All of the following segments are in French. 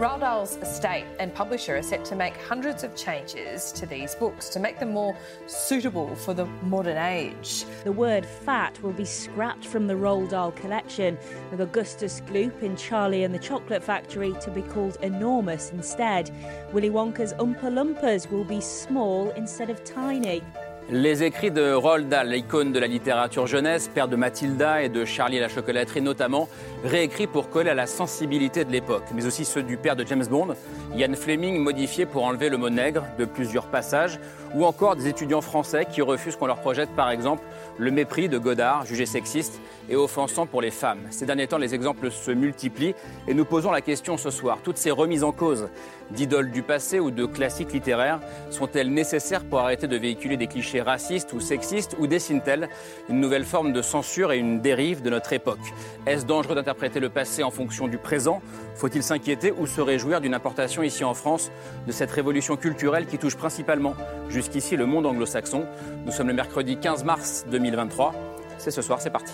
Roald Dahl's estate and publisher are set to make hundreds of changes to these books to make them more suitable for the modern age. The word fat will be scrapped from the Roald Dahl collection, with Augustus Gloop in Charlie and the Chocolate Factory to be called enormous instead. Willy Wonka's Oompa Loompas will be small instead of tiny. Les écrits de Roald Dahl, l'icône de la littérature jeunesse, père de Mathilda et de Charlie et la chocolaterie notamment, réécrits pour coller à la sensibilité de l'époque, mais aussi ceux du père de James Bond, Ian Fleming modifiés pour enlever le mot nègre de plusieurs passages, ou encore des étudiants français qui refusent qu'on leur projette par exemple le mépris de Godard, jugé sexiste et offensant pour les femmes. Ces derniers temps, les exemples se multiplient et nous posons la question ce soir. Toutes ces remises en cause d'idoles du passé ou de classiques littéraires sont-elles nécessaires pour arrêter de véhiculer des clichés racistes ou sexistes ou dessinent-elles une nouvelle forme de censure et une dérive de notre époque? Est-ce dangereux d'interpréter le passé en fonction du présent? Faut-il s'inquiéter ou se réjouir d'une importation ici en France de cette révolution culturelle qui touche principalement jusqu'ici le monde anglo-saxon? Nous sommes le mercredi 15 mars 2023. C'est ce soir, c'est parti.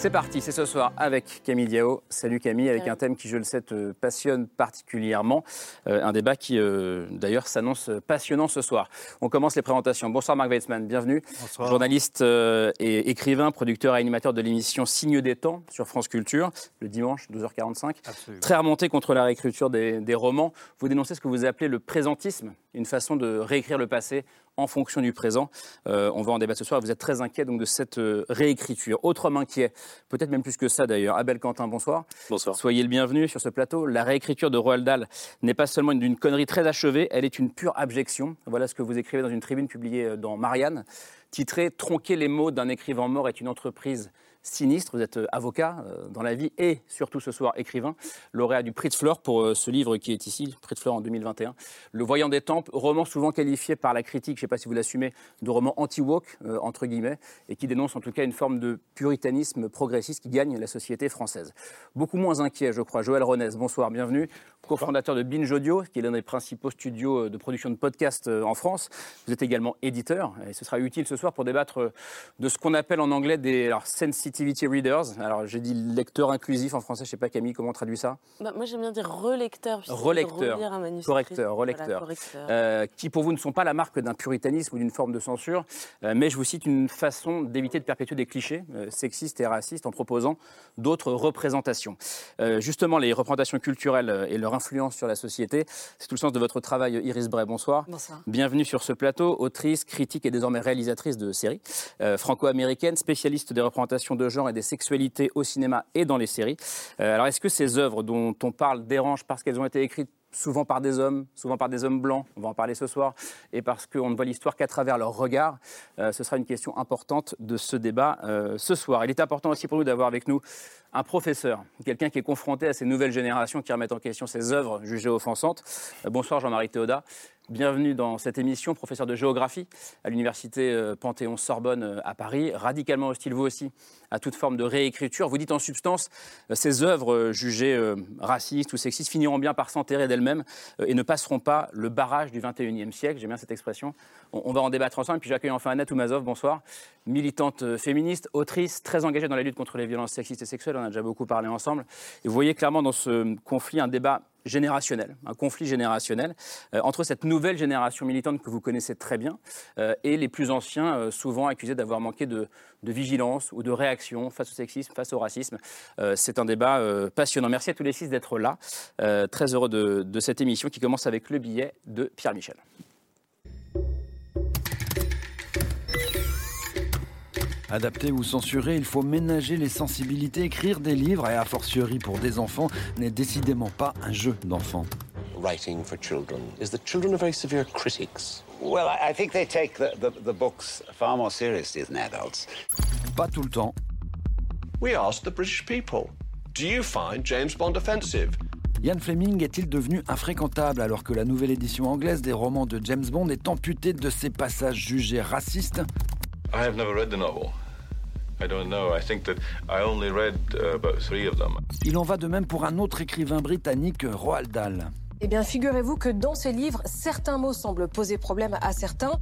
C'est parti, c'est ce soir avec Camille Diao. Salut Camille, avec un thème qui, je le sais, te passionne particulièrement. Euh, un débat qui, euh, d'ailleurs, s'annonce passionnant ce soir. On commence les présentations. Bonsoir Marc Weitzmann, bienvenue. Bonsoir. Journaliste euh, et écrivain, producteur et animateur de l'émission Signe des temps sur France Culture, le dimanche, 12h45. Absolument. Très remonté contre la réécriture des, des romans. Vous dénoncez ce que vous appelez le présentisme, une façon de réécrire le passé en fonction du présent. Euh, on va en débattre ce soir. Vous êtes très inquiet donc de cette euh, réécriture. Autre homme inquiet, peut-être même plus que ça d'ailleurs. Abel Quentin, bonsoir. Bonsoir. Soyez le bienvenu sur ce plateau. La réécriture de Roald Dahl n'est pas seulement d'une connerie très achevée, elle est une pure abjection. Voilà ce que vous écrivez dans une tribune publiée euh, dans Marianne, titrée Tronquer les mots d'un écrivain mort est une entreprise sinistre. Vous êtes euh, avocat euh, dans la vie et surtout ce soir écrivain, lauréat du prix de Flore pour euh, ce livre qui est ici, prix de Flore en 2021. Le Voyant des Tempes, roman souvent qualifié par la critique, je ne sais pas si vous l'assumez, de roman anti-woke, entre guillemets, et qui dénonce en tout cas une forme de puritanisme progressiste qui gagne la société française. Beaucoup moins inquiet, je crois. Joël Ronez, bonsoir, bienvenue. Co-fondateur de Binge Audio, qui est l'un des principaux studios de production de podcasts en France. Vous êtes également éditeur, et ce sera utile ce soir pour débattre de ce qu'on appelle en anglais des alors, sensitivity readers. Alors j'ai dit lecteur inclusif en français, je ne sais pas Camille comment on traduit ça. Bah, moi, j'aime bien dire relecteur. Relecteur. Correcteur, Voilà, relecteur. correcteur. Euh, qui pour vous ne sont pas la marque d'un puritanisme ou d'une forme de censure, euh, mais je vous cite une façon d'éviter de perpétuer des clichés euh, sexistes et racistes en proposant d'autres représentations. Euh, justement, les représentations culturelles euh, et leur influence sur la société, c'est tout le sens de votre travail, Iris Bray. Bonsoir. Bonsoir. Bienvenue sur ce plateau, autrice, critique et désormais réalisatrice de séries, euh, franco-américaine, spécialiste des représentations de genre et des sexualités au cinéma et dans les séries. Euh, alors, est-ce que ces œuvres dont on parle dérangent parce qu'elles ont été écrites souvent par des hommes, souvent par des hommes blancs, on va en parler ce soir, et parce qu'on ne voit l'histoire qu'à travers leur regard. Euh, ce sera une question importante de ce débat euh, ce soir. Il est important aussi pour nous d'avoir avec nous un professeur, quelqu'un qui est confronté à ces nouvelles générations qui remettent en question ces œuvres jugées offensantes. Euh, bonsoir Jean-Marie Théoda. Bienvenue dans cette émission, professeur de géographie à l'université euh, Panthéon-Sorbonne euh, à Paris, radicalement hostile vous aussi à toute forme de réécriture. Vous dites en substance, ces œuvres jugées racistes ou sexistes finiront bien par s'enterrer d'elles-mêmes et ne passeront pas le barrage du 21e siècle. J'aime bien cette expression. On, va en débattre ensemble. Puis j'accueille enfin Annette Oumazov, bonsoir. Militante féministe, autrice, très engagée dans la lutte contre les violences sexistes et sexuelles. On a déjà beaucoup parlé ensemble. Et vous voyez clairement dans ce conflit un débat générationnel, un conflit générationnel euh, entre cette nouvelle génération militante que vous connaissez très bien euh, et les plus anciens, euh, souvent accusés d'avoir manqué de, vigilance ou de réaction face au sexisme, face au racisme. C'est un débat passionnant. Merci à tous les six d'être là. Très heureux de cette émission qui commence avec le billet de Pierre Michel. Adapter ou censurer, il faut ménager les sensibilités. Écrire des livres, et a fortiori pour des enfants, n'est décidément pas un jeu d'enfant. writing for children? Is that children are very severe critics? Well, I I think they take the, the, the books far more seriously than adults. Pas tout le temps. We asked the British people Do you find James Bond offensive? Ian Fleming est-il devenu infréquentable alors que la nouvelle édition anglaise des romans de James Bond est amputée de ses passages jugés racistes? I have never read the novel. Il en va de même pour un autre écrivain britannique, Roald Dahl. Eh bien, figurez-vous que dans ces livres, certains mots semblent poser problème à certains.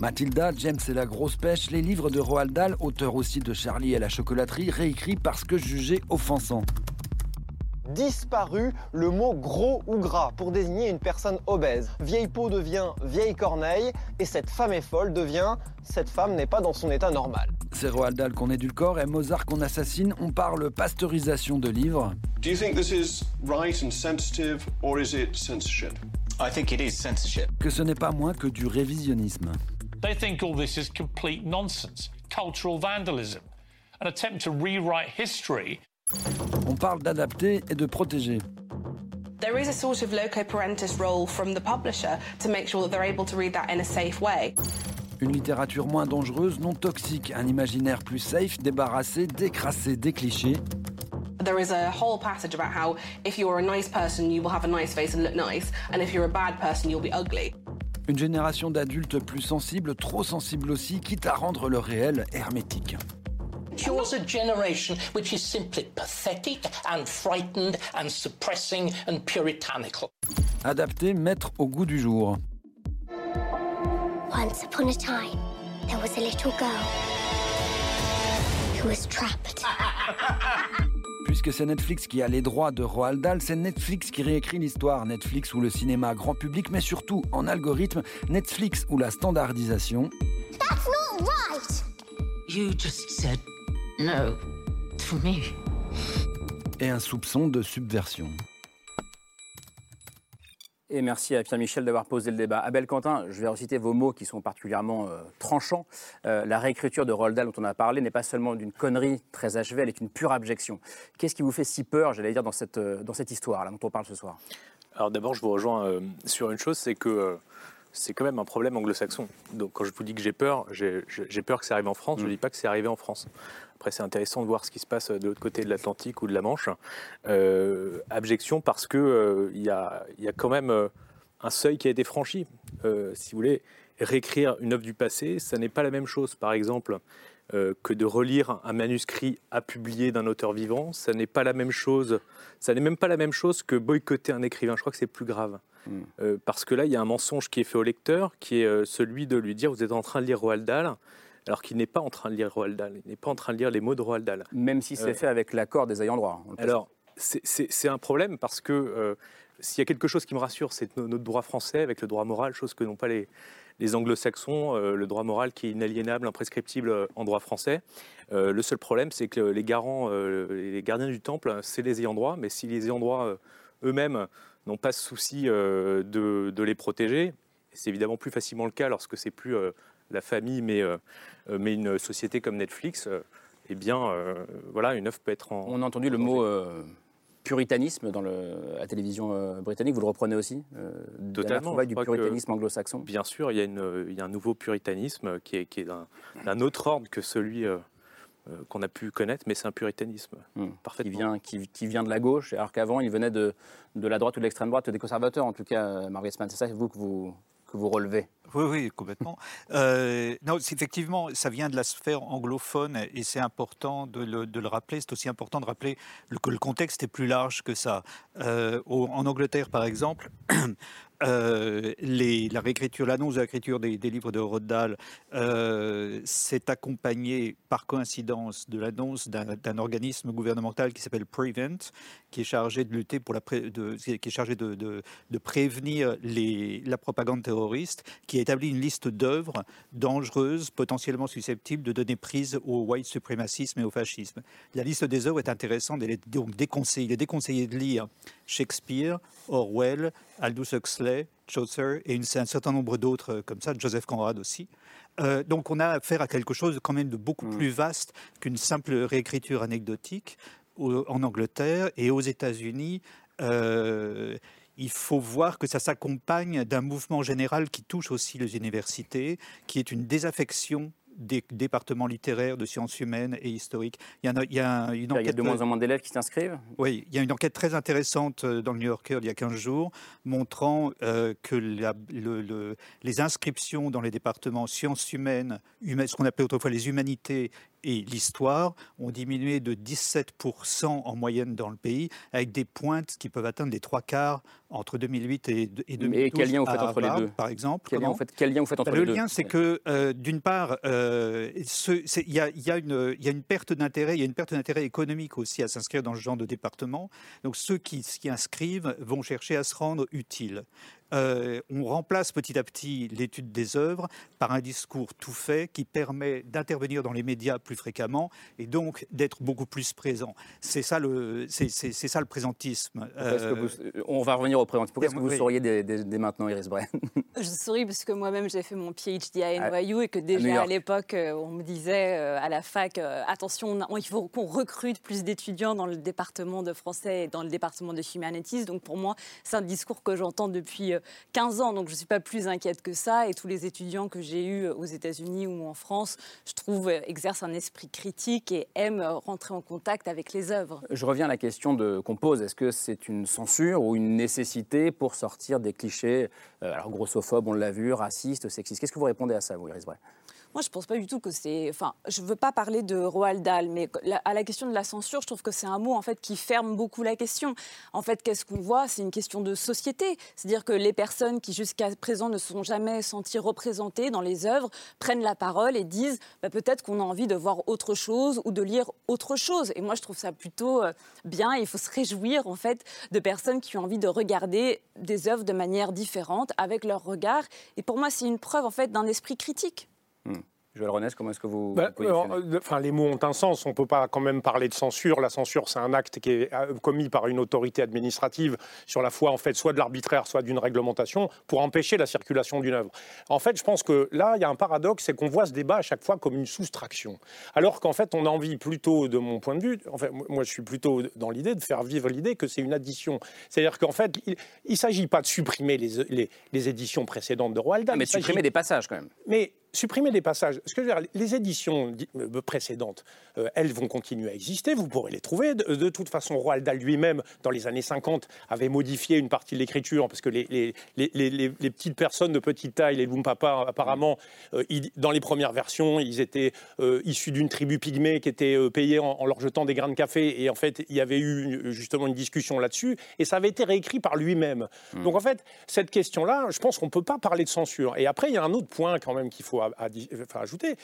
Mathilda, James et la grosse pêche, les livres de Roald Dahl, auteur aussi de Charlie et la chocolaterie, réécrits parce que jugés offensants disparu le mot gros ou gras pour désigner une personne obèse. Vieille peau devient vieille corneille et cette femme est folle devient cette femme n'est pas dans son état normal. C'est Roald Dahl qu'on édulcore et Mozart qu'on assassine. On parle pasteurisation de livres. Do you think this is right and sensitive or is it censorship? I think it is censorship. Que ce n'est pas moins que du révisionnisme. They think all this is complete nonsense, cultural vandalism, an attempt to rewrite history on parle d'adapter et de protéger. There is a sort of loco parentis role from the publisher to make sure that they're able to read that in a safe way. Une littérature moins dangereuse, non toxique, un imaginaire plus safe, débarrassé, décrassé des clichés. There is a whole passage about how if you're a nice person, you will have a nice face and look nice, and if you're a bad person, you'll be ugly. Une génération d'adultes plus sensibles, trop sensibles aussi, quitte à rendre le réel hermétique. Yours a generation which is simply pathetic and frightened and suppressing and puritanical. Adapté, mettre au goût du jour. Once upon a time, there was a little girl who was trapped. Puisque c'est Netflix qui a les droits de Roald Dahl, c'est Netflix qui réécrit l'histoire. Netflix ou le cinéma grand public, mais surtout en algorithme. Netflix ou la standardisation. That's not right! You just said No, for me. Et un soupçon de subversion. Et merci à Pierre-Michel d'avoir posé le débat. Abel Quentin, je vais reciter vos mots qui sont particulièrement euh, tranchants. Euh, la réécriture de Roald Dahl dont on a parlé n'est pas seulement d'une connerie très achevée, elle est une pure abjection. Qu'est-ce qui vous fait si peur, j'allais dire, dans cette, euh, dans cette histoire-là dont on parle ce soir? Alors d'abord, je vous rejoins sur une chose, c'est que c'est quand même un problème anglo-saxon. Donc quand je vous dis que j'ai peur, j'ai peur que ça arrive en France, je ne mm. dis pas que c'est arrivé en France. Après, c'est intéressant de voir ce qui se passe de l'autre côté de l'Atlantique ou de la Manche. Euh, abjection parce qu'il euh, il y, a, quand même euh, un seuil qui a été franchi. si vous voulez, réécrire une œuvre du passé, ça n'est pas la même chose, par exemple, que de relire un manuscrit à publier d'un auteur vivant. Ça n'est pas la même chose. Ça n'est même pas la même chose que boycotter un écrivain. Je crois que c'est plus grave. Hmm. parce que là, il y a un mensonge qui est fait au lecteur, qui est celui de lui dire vous êtes en train de lire Roald Dahl alors qu'il n'est pas en train de lire Roald Dahl, il n'est pas en train de lire les mots de Roald Dahl. Même si c'est euh, fait avec l'accord des ayants droit. Alors, c'est un problème parce que euh, s'il y a quelque chose qui me rassure, c'est notre droit français avec le droit moral, chose que n'ont pas les, les anglo-saxons, euh, le droit moral qui est inaliénable, imprescriptible en droit français. le seul problème, c'est que les garants, les gardiens du temple, c'est les ayants droit, mais si les ayants droit eux-mêmes n'ont pas ce souci de, de, les protéger, c'est évidemment plus facilement le cas lorsque c'est plus la famille, mais, euh, euh, mais une société comme Netflix, euh, eh bien, voilà, une œuvre peut être en. On a entendu le mot puritanisme dans le, la télévision britannique, vous le reprenez aussi Totalement. du puritanisme anglo-saxon Bien sûr, il y, a une, il y, a un nouveau puritanisme qui est, qui est d'un autre ordre que celui qu'on a pu connaître, mais c'est un puritanisme. Qui, vient, qui, qui, vient de la gauche, alors qu'avant, il venait de, de la droite ou de l'extrême droite, des conservateurs, en tout cas, Margaret Span. C'est ça vous, que vous, que vous relevez? Oui, oui, complètement. euh, non, effectivement, ça vient de la sphère anglophone et c'est important de le, de le rappeler. C'est aussi important de rappeler que le contexte est plus large que ça. Euh, en Angleterre, par exemple, Euh, la réécriture, l'annonce de l'écriture des, des, livres de Rodal euh, s'est accompagnée par coïncidence de l'annonce d'un organisme gouvernemental qui s'appelle Prevent, qui est chargé de lutter pour la de, qui est chargé de, de, de prévenir les, la propagande terroriste, qui a établi une liste d'œuvres dangereuses, potentiellement susceptibles de donner prise au white suprémacisme et au fascisme. La liste des œuvres est intéressante, elle est donc déconseillée. Il est déconseillé de lire Shakespeare, Orwell, Aldous Huxley, Chaucer et un certain nombre d'autres euh, comme ça, Joseph Conrad aussi. Euh, donc on a affaire à quelque chose quand même de beaucoup mm. plus vaste qu'une simple réécriture anecdotique en Angleterre et aux États-Unis. Euh, il faut voir que ça s'accompagne d'un mouvement général qui touche aussi les universités, qui est une désaffection des départements littéraires, de sciences humaines et historiques. Il y, a, il y a une enquête. Il y a de moins en moins d'élèves qui s'inscrivent? Oui, il y a une enquête très intéressante dans le New Yorker il y a 15 jours, montrant que la, le, les inscriptions dans les départements sciences humaines, humaines ce qu'on appelait autrefois les humanités et l'histoire ont diminué de 17% en moyenne dans le pays, avec des pointes qui peuvent atteindre les trois quarts entre 2008 et, 2012. Et quel lien vous faites entre les deux Par exemple quel lien, vous faites, quel lien vous faites entre les deux Le lien, c'est que, euh, d'une part, euh, il y, y, a une perte d'intérêt, il y a une perte d'intérêt économique aussi à s'inscrire dans ce genre de département. Donc ceux qui s'y inscrivent vont chercher à se rendre utiles. Euh, on remplace petit à petit l'étude des œuvres par un discours tout fait qui permet d'intervenir dans les médias plus fréquemment et donc d'être beaucoup plus présent. C'est ça le, c'est, ça le présentisme. Euh, on va revenir au présentisme. Pourquoi est-ce que vous souriez dès, maintenant, Iris Bren Je souris parce que moi-même j'ai fait mon PhD à NYU et que déjà à, l'époque euh, on me disait à la fac attention, il faut qu'on recrute plus d'étudiants dans le département de français et dans le département de humanities. Donc pour moi c'est un discours que j'entends depuis 15 ans, donc je ne suis pas plus inquiète que ça. Et tous les étudiants que j'ai eus aux États-Unis ou en France, je trouve, euh, exercent un esprit critique et aiment rentrer en contact avec les œuvres. Je reviens à la question qu'on pose. Est-ce que c'est une censure ou une nécessité pour sortir des clichés, euh, alors grossophobes, on l'a vu, racistes, sexistes? Qu'est-ce que vous répondez à ça, vous, Iris Bray? Moi, je ne pense pas du tout que c'est. Enfin, je ne veux pas parler de Roald Dahl, mais à la question de la censure, je trouve que c'est un mot en fait qui ferme beaucoup la question. En fait, qu'est-ce qu'on voit? C'est une question de société. C'est-à-dire que les personnes qui jusqu'à présent ne se sont jamais senties représentées dans les œuvres prennent la parole et disent bah, peut-être qu'on a envie de voir autre chose ou de lire autre chose. Et moi, je trouve ça plutôt euh, bien. Il faut se réjouir en fait de personnes qui ont envie de regarder des œuvres de manière différente avec leur regard. Et pour moi, c'est une preuve en fait d'un esprit critique. Hmm. Joël Renès, comment est-ce que vous, bah, euh, enfin, Les mots ont un sens. On ne peut pas quand même parler de censure. La censure, c'est un acte qui est euh, commis par une autorité administrative sur la foi, en fait, soit de l'arbitraire, soit d'une réglementation, pour empêcher la circulation d'une œuvre. En fait, je pense que là, il y a un paradoxe, c'est qu'on voit ce débat à chaque fois comme une soustraction. Alors qu'en fait, on a envie plutôt, de mon point de vue, en fait, moi, je suis plutôt dans l'idée de faire vivre l'idée que c'est une addition. C'est-à-dire qu'en fait, il ne s'agit pas de supprimer les, les, les, éditions précédentes de Roald Dahl. Mais de supprimer des passages, quand même. Mais supprimer des passages. Ce que je veux dire, les éditions euh, précédentes, euh, elles vont continuer à exister, vous pourrez les trouver. De, toute façon, Roald Dahl lui-même, dans les années 50, avait modifié une partie de l'écriture, parce que les, les, les, petites personnes de petite taille, les Lumpapa, apparemment, euh, dans les premières versions, ils étaient issus d'une tribu pygmée qui était payée en, leur jetant des grains de café, et en fait, il y avait eu justement une discussion là-dessus, et ça avait été réécrit par lui-même. Hmm. Donc en fait, cette question-là, je pense qu'on ne peut pas parler de censure. Et après, il y a un autre point quand même qu'il faut à, ajouter,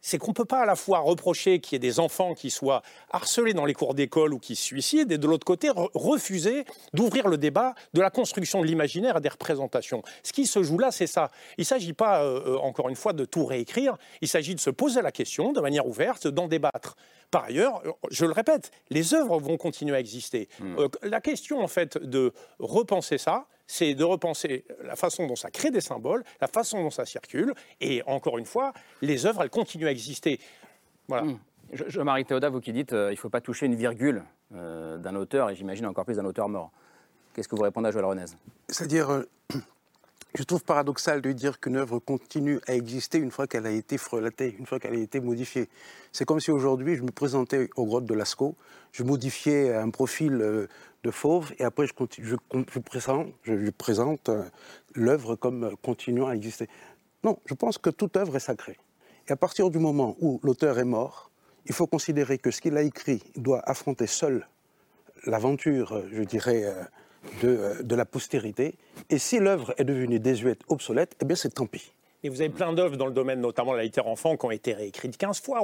c'est qu'on ne peut pas à la fois reprocher qu'il y ait des enfants qui soient harcelés dans les cours d'école ou qui se suicident, et de l'autre côté, refuser d'ouvrir le débat de la construction de l'imaginaire et des représentations. Ce qui se joue là, c'est ça. Il ne s'agit pas, euh, euh, encore une fois, de tout réécrire, il s'agit de se poser la question de manière ouverte, d'en débattre. Par ailleurs, je le répète, les œuvres vont continuer à exister. Hmm. Euh, la question, en fait, de repenser ça, c'est de repenser la façon dont ça crée des symboles, la façon dont ça circule, et encore une fois, les œuvres, elles continuent à exister. Voilà. Mmh. Je, Marie Théoda, vous qui dites qu'il euh, il ne faut pas toucher une virgule euh, d'un auteur, et j'imagine encore plus d'un auteur mort. Qu'est-ce que vous répondez à Joël Renez? C'est-à-dire, euh, je trouve paradoxal de dire qu'une œuvre continue à exister une fois qu'elle a été frelatée, une fois qu'elle a été modifiée. C'est comme si aujourd'hui je me présentais aux grottes de Lascaux, je modifiais un profil de fauve, et après je, continue, je, présente, je, présente euh, l'œuvre comme euh, continuant à exister. Non, je pense que toute œuvre est sacrée. Et à partir du moment où l'auteur est mort, il faut considérer que ce qu'il a écrit doit affronter seul l'aventure, euh, je dirais, de, de, la postérité. Et si l'œuvre est devenue désuète, obsolète, eh bien c'est tant pis. Et vous avez plein d'œuvres dans le domaine, notamment la littérature enfant, qui ont été réécrites 15 fois.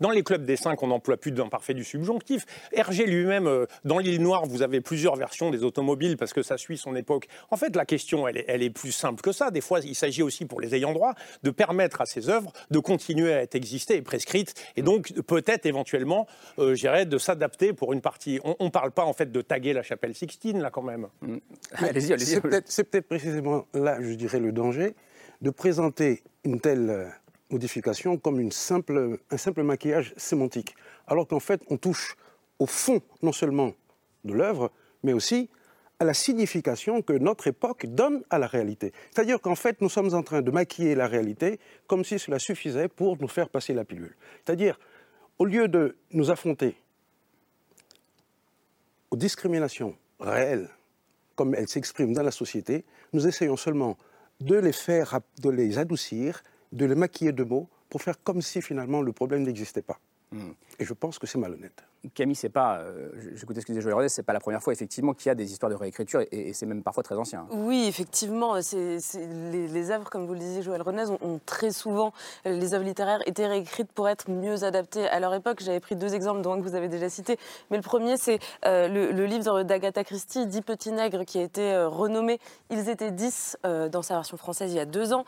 dans les clubs des 5, on n'emploie plus d'imparfait du subjonctif. Hergé lui-même, euh, dans L'île Noire, vous avez plusieurs versions des automobiles parce que ça suit son époque. En fait, la question, elle est, elle est plus simple que ça. Des fois, il s'agit aussi pour les ayants droit de permettre à ces œuvres de continuer à être existées et prescrites. Et donc, peut-être éventuellement, euh, j'irais, de s'adapter pour une partie. On ne parle pas en fait de taguer la chapelle Sixtine, là, quand même. Mm. Allez-y, allez-y. C'est peut-être précisément là, je dirais, le danger de présenter une telle euh, modification comme un simple maquillage sémantique, alors qu'en fait on touche au fond non seulement de l'œuvre, mais aussi à la signification que notre époque donne à la réalité. C'est-à-dire qu'en fait, nous sommes en train de maquiller la réalité comme si cela suffisait pour nous faire passer la pilule. C'est-à-dire, au lieu de nous affronter aux discriminations réelles, comme elles s'expriment dans la société, nous essayons seulement de les faire, de les adoucir, de les maquiller de mots pour faire comme si finalement le problème n'existait pas. Hmm. Et je pense que c'est malhonnête. Camille, c'est pas, euh, j'écoutais ce que disait c'est pas la première fois effectivement qu'il y a des histoires de réécriture et, c'est même parfois très ancien. Oui, effectivement, c'est, les, œuvres, comme vous le disiez, Joël Renez, ont, très souvent, les œuvres littéraires étaient réécrites pour être mieux adaptées à leur époque. J'avais pris deux exemples, dont un que vous avez déjà cité, mais le premier, c'est euh, le, livre d'Agatha Christie, Dix petits nègres, qui a été euh, renommé Ils étaient dix dans sa version française il y a deux ans.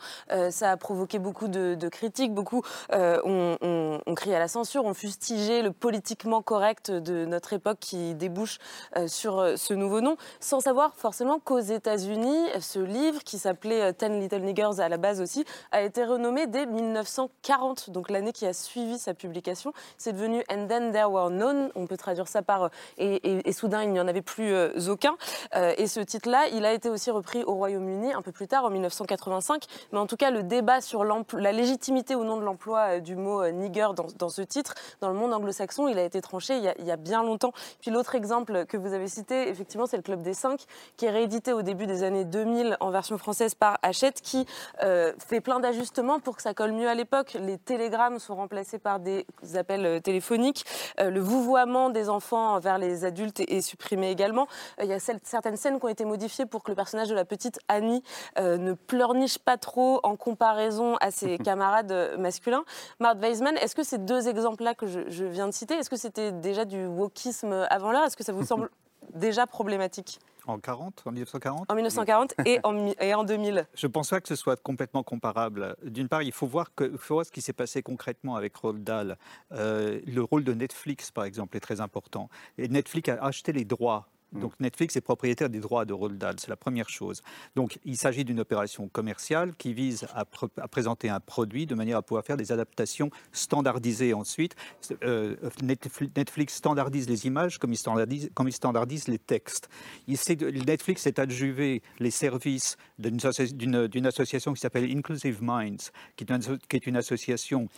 ça a provoqué beaucoup de, critiques, beaucoup ont on, crié à la censure, ont fustigé le politiquement correct de notre époque qui débouche euh, sur euh, ce nouveau nom, sans savoir forcément qu'aux États-Unis, ce livre, qui s'appelait euh, Ten Little Niggers à la base aussi, a été renommé dès 1940, donc l'année qui a suivi sa publication. C'est devenu And Then There Were None, on peut traduire ça par et, soudain il n'y en avait plus aucun. et ce titre-là, il a été aussi repris au Royaume-Uni un peu plus tard, en 1985. Mais en tout cas, le débat sur la légitimité ou non de l'emploi du mot nigger dans, dans ce titre, dans le monde anglo-saxon, il a été tranché il y a, bien longtemps. Puis l'autre exemple que vous avez cité, effectivement, c'est le Club des Cinq, qui est réédité au début des années 2000 en version française par Hachette, qui euh, fait plein d'ajustements pour que ça colle mieux à l'époque. Les télégrammes sont remplacés par des appels euh, téléphoniques. Euh, le vouvoiement des enfants vers les adultes est, supprimé également. il y a certaines scènes qui ont été modifiées pour que le personnage de la petite Annie ne pleurniche pas trop en comparaison à ses camarades masculins. Marthe Weisman, est-ce que ces deux exemples-là que je, je viens de citer, est-ce que c'était déjà du wokisme avant l'heure. Est-ce que ça vous semble déjà problématique en 40, en 1940 En 1940 et, en, et en 2000. Je ne pense pas que ce soit complètement comparable. D'une part, il faut voir, que, faut voir ce qui s'est passé concrètement avec Roald Dahl. Euh, le rôle de Netflix, par exemple, est très important. Et Netflix a acheté les droits. Donc Netflix est propriétaire des droits de Roald Dahl, c'est la première chose. Donc il s'agit d'une opération commerciale qui vise à, présenter un produit de manière à pouvoir faire des adaptations standardisées ensuite. Euh, Netflix standardise les images comme il standardise, comme il standardise les textes. Il Netflix est adjuvé les services d'une association qui s'appelle Inclusive Minds, qui est une, association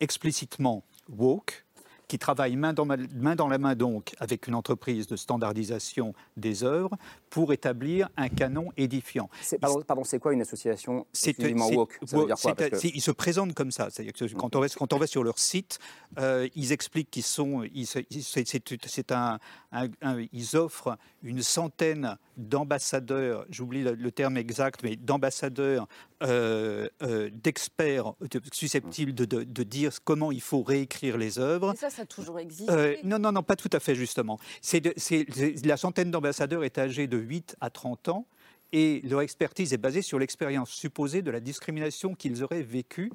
explicitement woke, qui travaille main dans, main dans la main donc avec une entreprise de standardisation des œuvres pour établir un canon édifiant. Pardon, c'est quoi une association exclusivement woke? Ça veut dire quoi Ils se présentent comme ça. Que quand, on va, quand on va sur leur site, euh, ils expliquent qu'ils sont, c'est un, ils offrent une centaine d'ambassadeurs, j'oublie le, terme exact, mais d'ambassadeurs, euh, euh, d'experts susceptibles de, de, dire comment il faut réécrire les œuvres. ça, ça a toujours existé euh, Non, non, non, pas tout à fait, justement. C'est la centaine d'ambassadeurs est âgée de 8 à 30 ans et leur expertise est basée sur l'expérience supposée de la discrimination qu'ils auraient vécue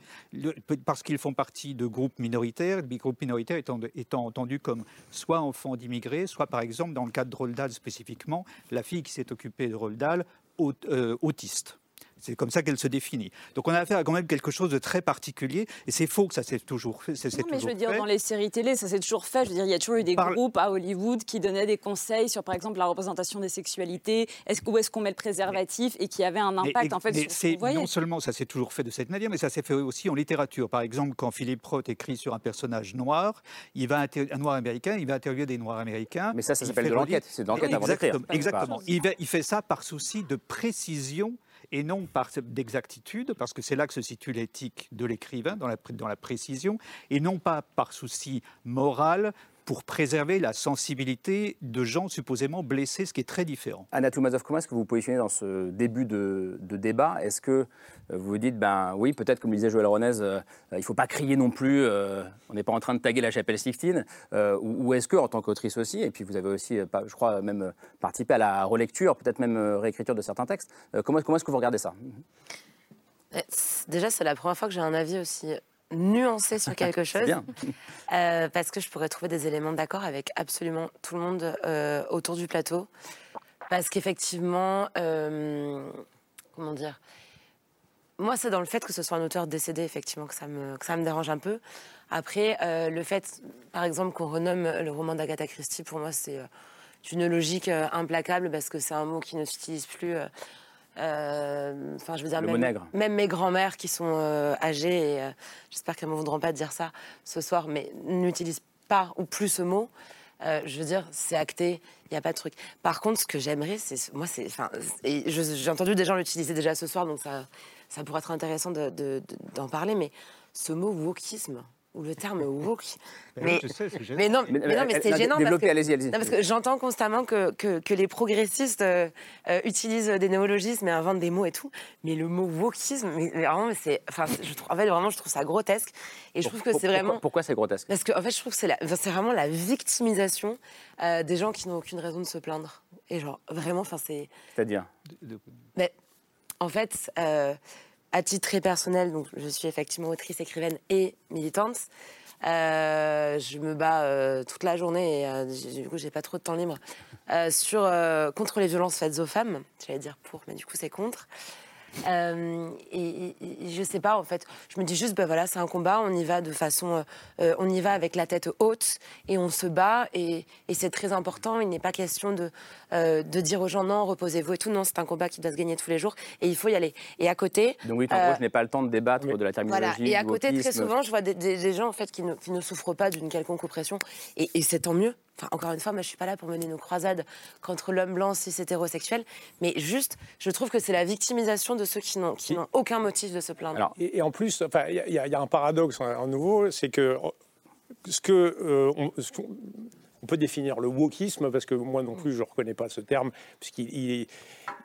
parce qu'ils font partie de groupes minoritaires, les groupes minoritaires étant, étant entendus comme soit enfants d'immigrés, soit par exemple dans le cas de Roldal spécifiquement, la fille qui s'est occupée de Roldal, euh, autiste. C'est comme ça qu'elle se définit. Donc on a affaire à quand même quelque chose de très particulier et c'est faux que ça s'est toujours fait. Non, mais je veux dire, dans les séries télé, ça s'est toujours fait. Je veux dire, il y a toujours eu des groupes à Hollywood qui donnaient des conseils sur, par exemple, la représentation des sexualités, est-ce, où est-ce qu'on met le préservatif et qui avait un impact en fait sur ce qu'on Non seulement ça s'est toujours fait de cette manière, mais ça s'est fait aussi en littérature. Par exemple, quand Philippe Roth écrit sur un personnage noir, il va un noir américain, il va interviewer des noirs américains. Mais ça, ça s'appelle de l'enquête. C'est de l'enquête avant d'écrire. Exactement. Il, il fait ça par souci de précision et non par d'exactitude, parce que c'est là que se situe l'éthique de l'écrivain, dans la, précision, et non pas par souci moral pour préserver la sensibilité de gens supposément blessés, ce qui est très différent. Anna Toumazov, comment est-ce que vous vous positionnez dans ce début de, débat Est-ce que euh, vous vous dites, ben oui, peut-être, comme le disait Joël Ronez, euh, il ne faut pas crier non plus, euh, on n'est pas en train de taguer la chapelle Sixtine, ou, est-ce que, en tant qu'autrice aussi, et puis vous avez aussi, je crois, même participé à la relecture, peut-être même réécriture de certains textes, comment, comment est-ce que vous regardez ça? Déjà, c'est la première fois que j'ai un avis aussi nuancer sur quelque chose. Euh, parce que je pourrais trouver des éléments d'accord avec absolument tout le monde euh, autour du plateau. Parce qu'effectivement, euh, comment dire? Moi, c'est dans le fait que ce soit un auteur décédé, effectivement, que ça me, que ça me dérange un peu. Après, le fait, par exemple, qu'on renomme le roman d'Agatha Christie, pour moi, c'est d'une logique implacable parce que c'est un mot qui ne s'utilise plus. Euh, Enfin, je veux dire, Le même, mes grands-mères qui sont euh, âgées, et euh, j'espère qu'elles ne me voudront pas dire ça ce soir, mais n'utilisent pas ou plus ce mot. Euh, je veux dire, c'est acté, il n'y a pas de truc. Par contre, ce que j'aimerais, c'est. Moi, c'est. Enfin, j'ai entendu des gens l'utiliser déjà ce soir, donc ça, ça pourrait être intéressant de- de- de- d'en parler, mais ce mot wokisme, ou le terme woke. Ben mais, mais non, Mais- non, mais c'est gênant. parce que- allez-y, allez-y. non, parce que j'entends constamment que, que, que les progressistes euh, euh, utilisent des néologismes et inventent des mots et tout. Mais le mot wokisme, mais, mais vraiment, c'est. Enfin, je trouve, en fait, vraiment, je trouve ça grotesque. Et je trouve que c'est Pourquoi- vraiment. Pourquoi c'est grotesque? Parce que en fait, je trouve que c'est la- enfin, c'est vraiment la victimisation euh, des gens qui n'ont aucune raison de se plaindre. Et genre, vraiment, enfin, c'est. C'est-à-dire? Mais en fait, euh, à titre très personnel, donc je suis effectivement autrice, écrivaine et militante. Euh, je me bats euh, toute la journée et euh, du coup j'ai pas trop de temps libre contre les violences faites aux femmes. J'allais dire pour, mais du coup c'est contre. Euh, et, et- je sais pas en fait. Je me dis juste bah voilà c'est un combat. On y va de façon, euh, euh, on y va avec la tête haute et on se bat et, et c'est très important. Il n'est pas question de euh, de dire aux gens non reposez-vous et tout. Non c'est un combat qui doit se gagner tous les jours et il faut y aller. Et à côté. Donc oui, en gros, je n'ai pas le temps de débattre de la terminologie. voilà. Et à côté, très souvent, je vois des, des- des gens en fait qui ne, qui ne souffrent pas d'une quelconque oppression, et, et c'est tant mieux. Enfin, encore une fois, moi, je suis pas là pour mener nos croisades contre l'homme blanc cis hétérosexuel, mais juste, je trouve que c'est la victimisation de ceux qui n'ont aucun motif de se plaindre. Et, et en plus, il y, a- y un paradoxe à nouveau, c'est que euh, ce que euh, on, ce qu'on- on peut définir le wokisme, parce que moi non plus je ne reconnais pas ce terme, puisqu'il il,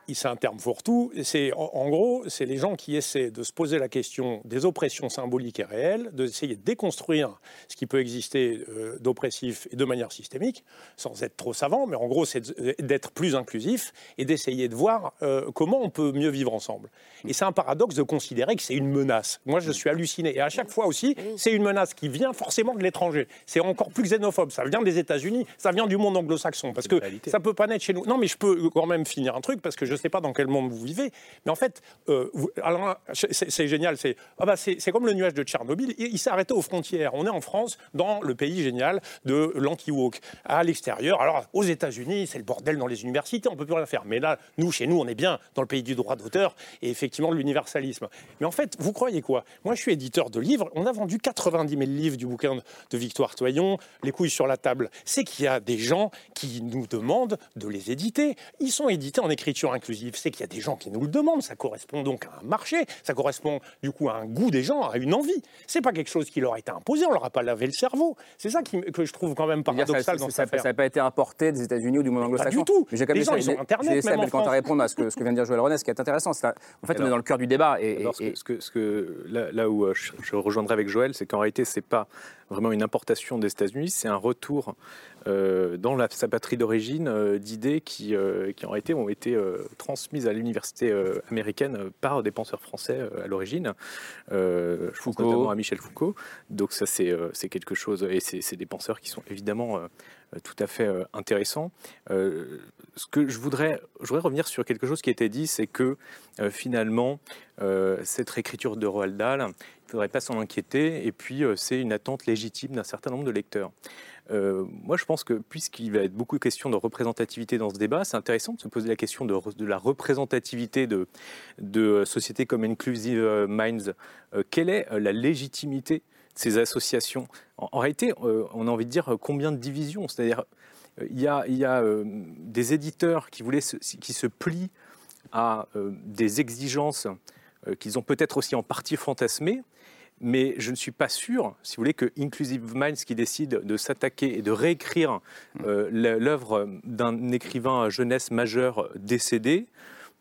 il- c'est un terme fourre-tout. C'est en, en gros, c'est les gens qui essaient de se poser la question des oppressions symboliques et réelles, d'essayer de déconstruire ce qui peut exister euh, d'oppressif et de manière systémique, sans être trop savant, mais en gros, c'est d'être plus inclusif et d'essayer de voir euh, comment on peut mieux vivre ensemble. Et c'est un paradoxe de considérer que c'est une menace. Moi, je suis halluciné. Et à chaque fois aussi, c'est une menace qui vient forcément de l'étranger. C'est encore plus xénophobe. Ça vient des États-Unis, ça vient du monde anglo-saxon. Parce que ça peut pas naître chez nous. Non, mais je peux quand même finir un truc, parce que je sais pas dans quel monde vous vivez. Mais en fait, euh, vous- alors, c'est génial. C'est ah bah, c'est c'est comme le nuage de Tchernobyl. Il, il s'est arrêté aux frontières. On est en France, dans le pays génial de l'anti-woke. À l'extérieur, alors aux États-Unis, c'est le bordel dans les universités, on peut plus rien faire. Mais là, nous, chez nous, on est bien dans le pays du droit d'auteur et effectivement de l'universalisme. Mais en fait, vous croyez quoi? Moi, je suis éditeur de livres. On a vendu 90 000 livres du bouquin de Victoire Toyon, Les couilles sur la table. C'est qu'il y a des gens qui nous demandent de les éditer. Ils sont édités en écriture inclusive. C'est qu'il y a des gens qui nous le demandent. Ça correspond donc à un marché. Ça correspond du coup à un goût des gens, à une envie. C'est pas quelque chose qui leur a été imposé. On leur a pas lavé le cerveau. C'est ça qui, que je trouve quand même paradoxal ça- dans ça- cette Ça affaire. n'a pas été importé des États-Unis ou du monde anglo-saxon. du tout. Mais j'ai quand même Les gens, ils ont Internet, même en Abdelkader, à répondre à ce que, ce que vient de dire Joël René, ce qui est intéressant. c'est En fait, on est dans le cœur du débat. Et, Alors, ce et- que, ce que- ce que- là, là où euh, je, je rejoindrai avec Joël, c'est qu'en réalité, c'est pas vraiment une importation des États-Unis, c'est un retour euh, dans la- sa patrie d'origine euh, d'idées qui, euh, qui en ont été transmises à l'université américaine par des penseurs français à l'origine. Foucault. notamment à Michel Foucault. Donc ça, c'est quelque chose, et c'est des penseurs qui sont évidemment tout à fait intéressants. Ce que je voudrais, je voudrais revenir sur quelque chose qui a été dit, c'est que finalement, cette réécriture de Roald Dahl, il ne faudrait pas s'en inquiéter, et puis c'est une attente légitime d'un certain nombre de lecteurs. Euh, moi, je pense que puisqu'il va être beaucoup question de représentativité dans ce débat, c'est intéressant de se poser la question de, la représentativité de, de sociétés comme Inclusive euh, Minds. Euh, quelle est euh, la légitimité de ces associations? En, réalité, euh, on a envie de dire euh, combien de divisions? C'est-à-dire, euh, il y a, euh, des éditeurs qui, voulaient se- qui se plient à euh, des exigences euh, qu'ils ont peut-être aussi en partie fantasmées, mais je ne suis pas sûr, si vous voulez, que Inclusive Minds qui décide de s'attaquer et de réécrire euh, la- l'œuvre d'un écrivain jeunesse majeur décédé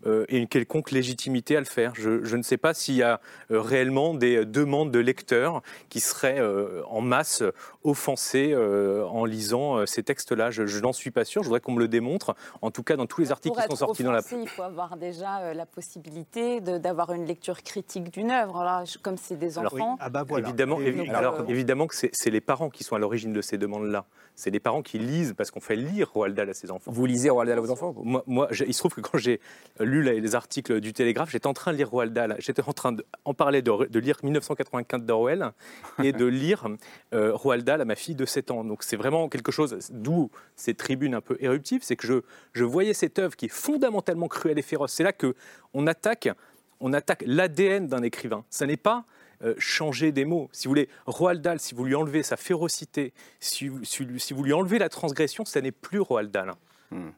euh, ait une quelconque légitimité à le faire. Je, je ne sais pas s'il y a euh, réellement des euh, demandes de lecteurs qui seraient euh, en masse offensés euh, en lisant euh, ces textes-là. Je, je n'en suis pas sûr. Je voudrais qu'on me le démontre. En tout cas, dans tous les articles Pour qui sont sortis dans la il faut avoir déjà euh, la possibilité de- d'avoir une lecture critique d'une œuvre. Comme c'est des Alors, enfants. Ah bah voilà. Évidemment, Et- évi- donc, alors, euh, évidemment que c'est c'est les parents qui sont à l'origine de ces demandes-là. C'est les parents qui lisent parce qu'on fait lire Roald Dahl à ses enfants. Vous lisez Roald Dahl à vos enfants Moi, il se trouve que quand j'ai lu les, les articles du Télégraphe, j'étais en train de lire Roald Dahl. J'étais en train de, en parler de, de lire 1995 d'Orwell et de lire euh, Roald Dahl à ma fille de 7 ans. Donc c'est vraiment quelque chose, d'où ces tribunes un peu éruptives, c'est que je, je voyais cette œuvre qui est fondamentalement cruelle et féroce. C'est là que on attaque, on attaque l'ADN d'un écrivain. Ça n'est pas euh, changer des mots. Si vous voulez, Roald Dahl, si vous lui enlevez sa férocité, si, si- si vous lui enlevez la transgression, ça n'est plus Roald Dahl.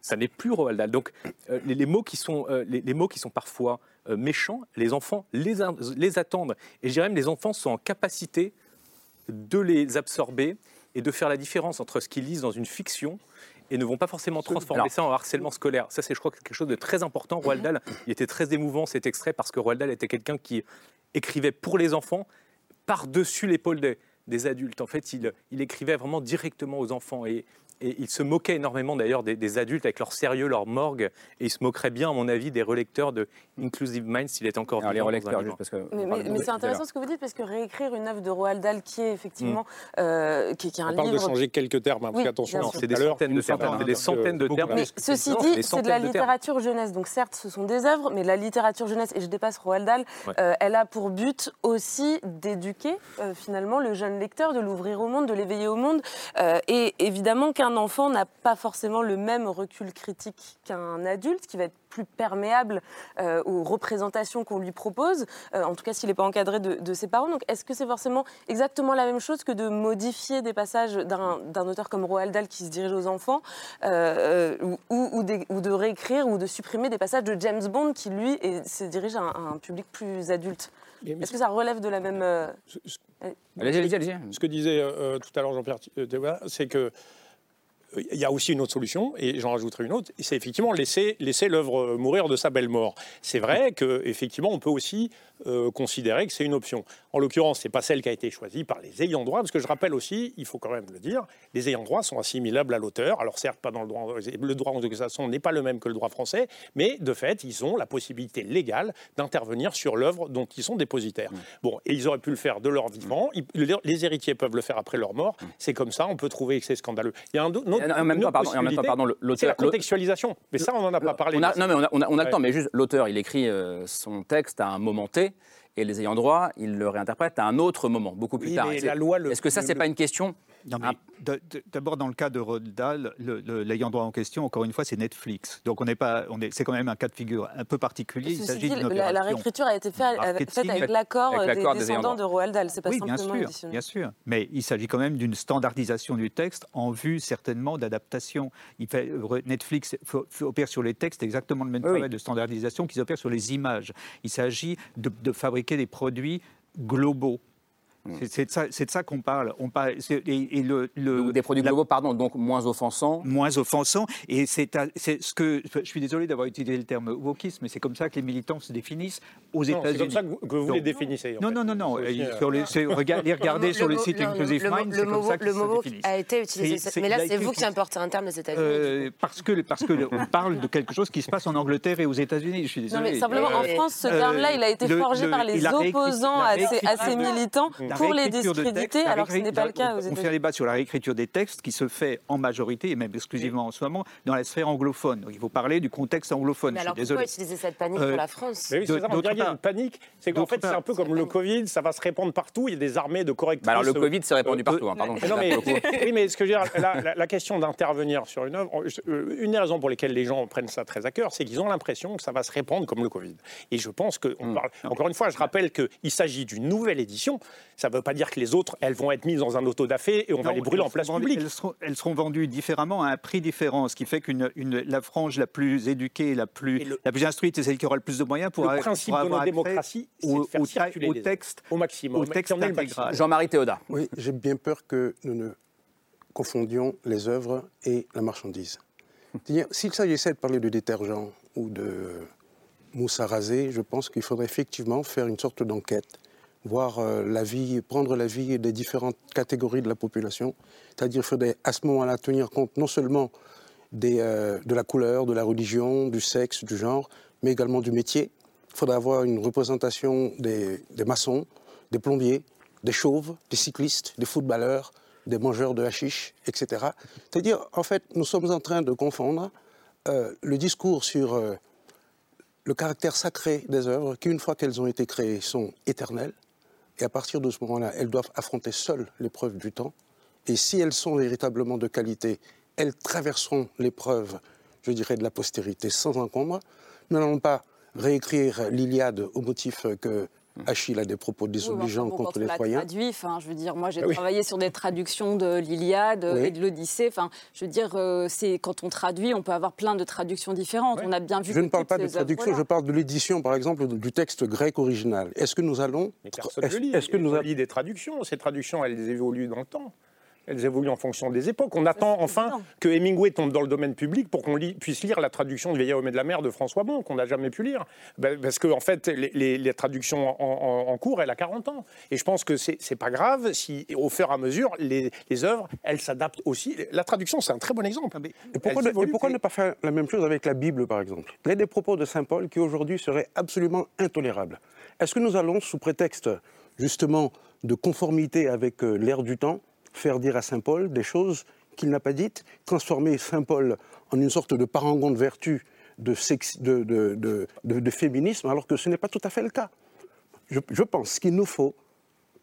Ça n'est plus Roald Dahl. Donc, euh, les, les mots qui sont, euh, les, les mots qui sont parfois méchants, les enfants les, attendent. Et je dirais même, les enfants sont en capacité de les absorber et de faire la différence entre ce qu'ils lisent dans une fiction et ne vont pas forcément transformer Alors- ça en harcèlement scolaire. Ça, c'est, je crois, quelque chose de très important. Roald Dahl, il était très émouvant cet extrait parce que Roald Dahl était quelqu'un qui écrivait pour les enfants par-dessus l'épaule des, adultes. En fait, il, il écrivait vraiment directement aux enfants et, et il se moquait énormément d'ailleurs des, des adultes avec leur sérieux, leur morgue, et il se moquerait bien, à mon avis, des relecteurs de Inclusive Minds s'il était encore Alors, les vivant un relecteurs, juste parce que. Mais, mais- mais c'est intéressant ce que vous dites parce que réécrire une œuvre de Roald Dahl qui est effectivement euh, qui, qui est un On parle de livre. changer quelques termes, hein, parce Oui, qu'attention. C'est des centaines de termes, des centaines de. Mais ceci dit, c'est de la littérature jeunesse. Donc certes, ce sont des œuvres, mais la littérature jeunesse, et je dépasse Roald Dahl, euh, elle a pour but aussi d'éduquer euh, finalement le jeune lecteur, de l'ouvrir au monde, de l'éveiller au monde. Euh, et évidemment qu'un enfant n'a pas forcément le même recul critique qu'un adulte, qui va être plus perméable euh, aux représentations qu'on lui propose, euh, en tout cas s'il n'est pas encadré de, de ses parents. Donc est-ce que c'est forcément exactement la même chose que de modifier des passages d'un d'un auteur comme Roald Dahl qui se dirige aux enfants, euh, ou, ou des- ou de réécrire ou de supprimer des passages de James Bond qui, lui, est- se dirige à un, à un public plus adulte? Est-ce que ça relève de la même... euh, Allez-y, allez-y, allez-y. Ce que disait euh, tout à l'heure Jean-Pierre c'est que euh, il y a aussi une autre solution, et j'en rajouterai une autre, c'est effectivement laisser, laisser l'œuvre euh, mourir de sa belle mort. C'est vrai qu'effectivement, on peut aussi euh, considérer que c'est une option. En l'occurrence, ce n'est pas celle qui a été choisie par les ayants droit, parce que je rappelle aussi, il faut quand même le dire, les ayants droit sont assimilables à l'auteur. Alors certes, pas dans le droit, le droit anglo-saxon n'est pas le même que le droit français, mais de fait, ils ont la possibilité légale d'intervenir sur l'œuvre dont ils sont dépositaires. Bon, et ils auraient pu le faire de leur vivant, ils- les héritiers peuvent le faire après leur mort. C'est comme ça, on peut trouver que c'est scandaleux. Il y a un, autre- en même temps, pardon, en même temps, pardon, c'est la l'auteur- contextualisation. Mais ça, on n'en a pas parlé. On a, non, mais on a, on a- on a le temps, mais juste l'auteur, il écrit euh, son texte à un moment T, et les ayants droit, ils le réinterprètent à un autre moment, beaucoup plus Oui, tard. Est-ce que ça, c'est le- pas une question Non, mais d- d- D'abord, dans le cas de Roald Dahl, le- le- l'ayant droit en question, encore une fois, c'est Netflix. Donc, on n'est pas, on est, c'est quand même un cas de figure un peu particulier. Il Ceci s'agit dit, d'une la, réécriture a été faite avec l'accord Avec euh, l'accord des descendants de. Roald Dahl. C'est pas oui, bien simplement sûr, additionnel. bien sûr. Mais il s'agit quand même d'une standardisation du texte en vue certainement d'adaptation. Il fait, euh, Netflix opère sur les textes exactement le même oui. travail de standardisation qu'ils opèrent sur les images. Il s'agit de, de fabriquer des produits globaux. Hmm. C'est- de ça, qu'on parle. On parle c'est- et, et le, le- Des produits la- globaux, pardon, donc moins offensants. moins offensant. Et c'est ce que je suis désolé d'avoir utilisé le terme wokisme, mais c'est comme ça que les militants se définissent aux Non, États-Unis. c'est comme ça que vous, que vous Donc- les définissez. Non, non, non, non. Euh, euh, sur les, c'est- rega- les regarder sur le site Inclusive le, mot- Mind, le c'est comme mot- ça le définissent. a été utilisé. Mais là, c'est vous qui importez un terme des États-Unis. Euh, parce que parce que le- on parle de quelque chose qui se passe en Angleterre et aux États-Unis. Je suis Non, désolé. mais simplement, en Euh, France, ce euh, terme-là, il a été le- forgé le- par les la opposants la à ces, militants la pour les discréditer, texte, alors que ce n'est pas le cas aux On fait un États-Unis. débat sur la réécriture des textes qui se fait en majorité, et même exclusivement en ce moment, dans la sphère anglophone. Donc, il faut parler du contexte anglophone. Mais je suis alors désolé. pourquoi utiliser cette panique Euh, pour la France Mais oui, c'est ça, on qu'il y a une panique. C'est qu'en fait, c'est un peu comme le Covid, ça va se répandre partout. Il y a des armées de correctrices. Bah alors, le Covid s'est répandu Euh, partout, hein, pardon. Mais non, mais, oui, mais ce que je veux dire, la, la- la question d'intervenir sur une œuvre, euh, une des raisons pour lesquelles les gens prennent ça très à cœur, c'est qu'ils ont l'impression que ça va se répandre comme le Covid. Et je pense que, on parle, encore une fois, je rappelle qu'il s'agit d'une nouvelle édition. Ça ne veut pas dire que les autres, elles vont être mises dans un autodafé et on va les brûler en place vendues- publique. Elles seront, elles seront vendues différemment à un prix différent, ce qui fait qu'une une- la frange la plus éduquée, la plus, la plus instruite, c'est celle qui aura le plus de moyens pour Le avoir- principe pour de avoir notre accès démocratie, c'est au, de faire au, circuler au les texte, au maximum, au texte intégral. Jean-Marie Théoda. Oui, j'ai bien peur que nous ne confondions les œuvres et la marchandise. C'est-à-dire, S'il s'agissait de parler de détergent ou de mousse à raser, je pense qu'il faudrait effectivement faire une sorte d'enquête, voir euh, l'avis, prendre l'avis des différentes catégories de la population. C'est-à-dire faudrait à ce moment-là tenir compte non seulement des, euh, de la couleur, de la religion, du sexe, du genre, mais également du métier. Il faudrait avoir une représentation des, des maçons, des plombiers, des chauves, des cyclistes, des footballeurs, des mangeurs de hashish, etc. C'est-à-dire, en fait, nous sommes en train de confondre euh, le discours sur le caractère sacré des œuvres qui, une fois qu'elles ont été créées, sont éternelles. Et à partir de ce moment-là, elles doivent affronter seules l'épreuve du temps. Et si elles sont véritablement de qualité, elles traverseront l'épreuve, je dirais, de la postérité sans encombre. Nous n'allons pas réécrire l'Iliade au motif que Achille a des propos désobligeants Oui, enfin, bon, contre les Troyens. traduit, enfin, je veux dire, moi j'ai Ah oui. travaillé sur des traductions de l'Iliade Oui. et de l'Odyssée. Enfin, je veux dire, euh, c'est quand on traduit, on peut avoir plein de traductions différentes. On a bien vu. Je ne parle toutes pas de ces traduction, je parle de l'édition, par exemple, du texte grec original. Est-ce que nous allons... Personne Est-ce ne lit. est-ce que nous lit des traductions. Ces traductions, elles évoluent dans le temps. Elles évoluent en fonction des époques. On attend enfin que Hemingway tombe dans le domaine public pour qu'on puisse lire la traduction de Vieillard au mai de la mer de François Bon, qu'on n'a jamais pu lire. Ben, Parce que, en fait, les, les- les traductions en, en- en cours, elle a 40 ans. Et je pense que c'est pas grave si, au fur et à mesure, les, les œuvres, elles s'adaptent aussi. La traduction, c'est un très bon exemple. Et pourquoi, ne, et pourquoi ne pas faire la même chose avec la Bible, par exemple? Il y a des propos de Saint Paul qui aujourd'hui seraient absolument intolérables. Est-ce que nous allons, sous prétexte justement de conformité avec euh, l'ère du temps, faire dire à Saint Paul des choses qu'il n'a pas dites, transformer Saint Paul en une sorte de parangon de vertu, de, de, de- de- féminisme, alors que ce n'est pas tout à fait le cas. Je pense qu'il nous faut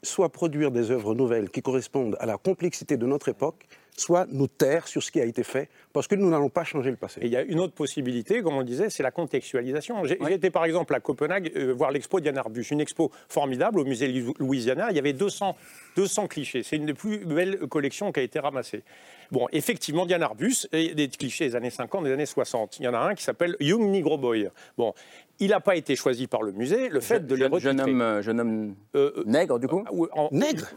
soit produire des œuvres nouvelles qui correspondent à la complexité de notre époque, soit nous taire sur ce qui a été fait, parce que nous n'allons pas changer le passé. Et il y a une autre possibilité, comme on disait, c'est la contextualisation. J'ai été par exemple à Copenhague euh, voir l'expo Diane Arbus, une expo formidable au musée Lou- Louisiana. Il y avait 200, 200 clichés. C'est une des plus belles collections qui a été ramassée. Bon, effectivement, Diane Arbus, a des clichés des années 50, des années 60. Il y en a un qui s'appelle Young Negro Boy. Bon, il n'a pas été choisi par le musée. Le fait de les jeune, jeune retitrer- homme, euh, jeune homme Euh, nègre, du coup Nègre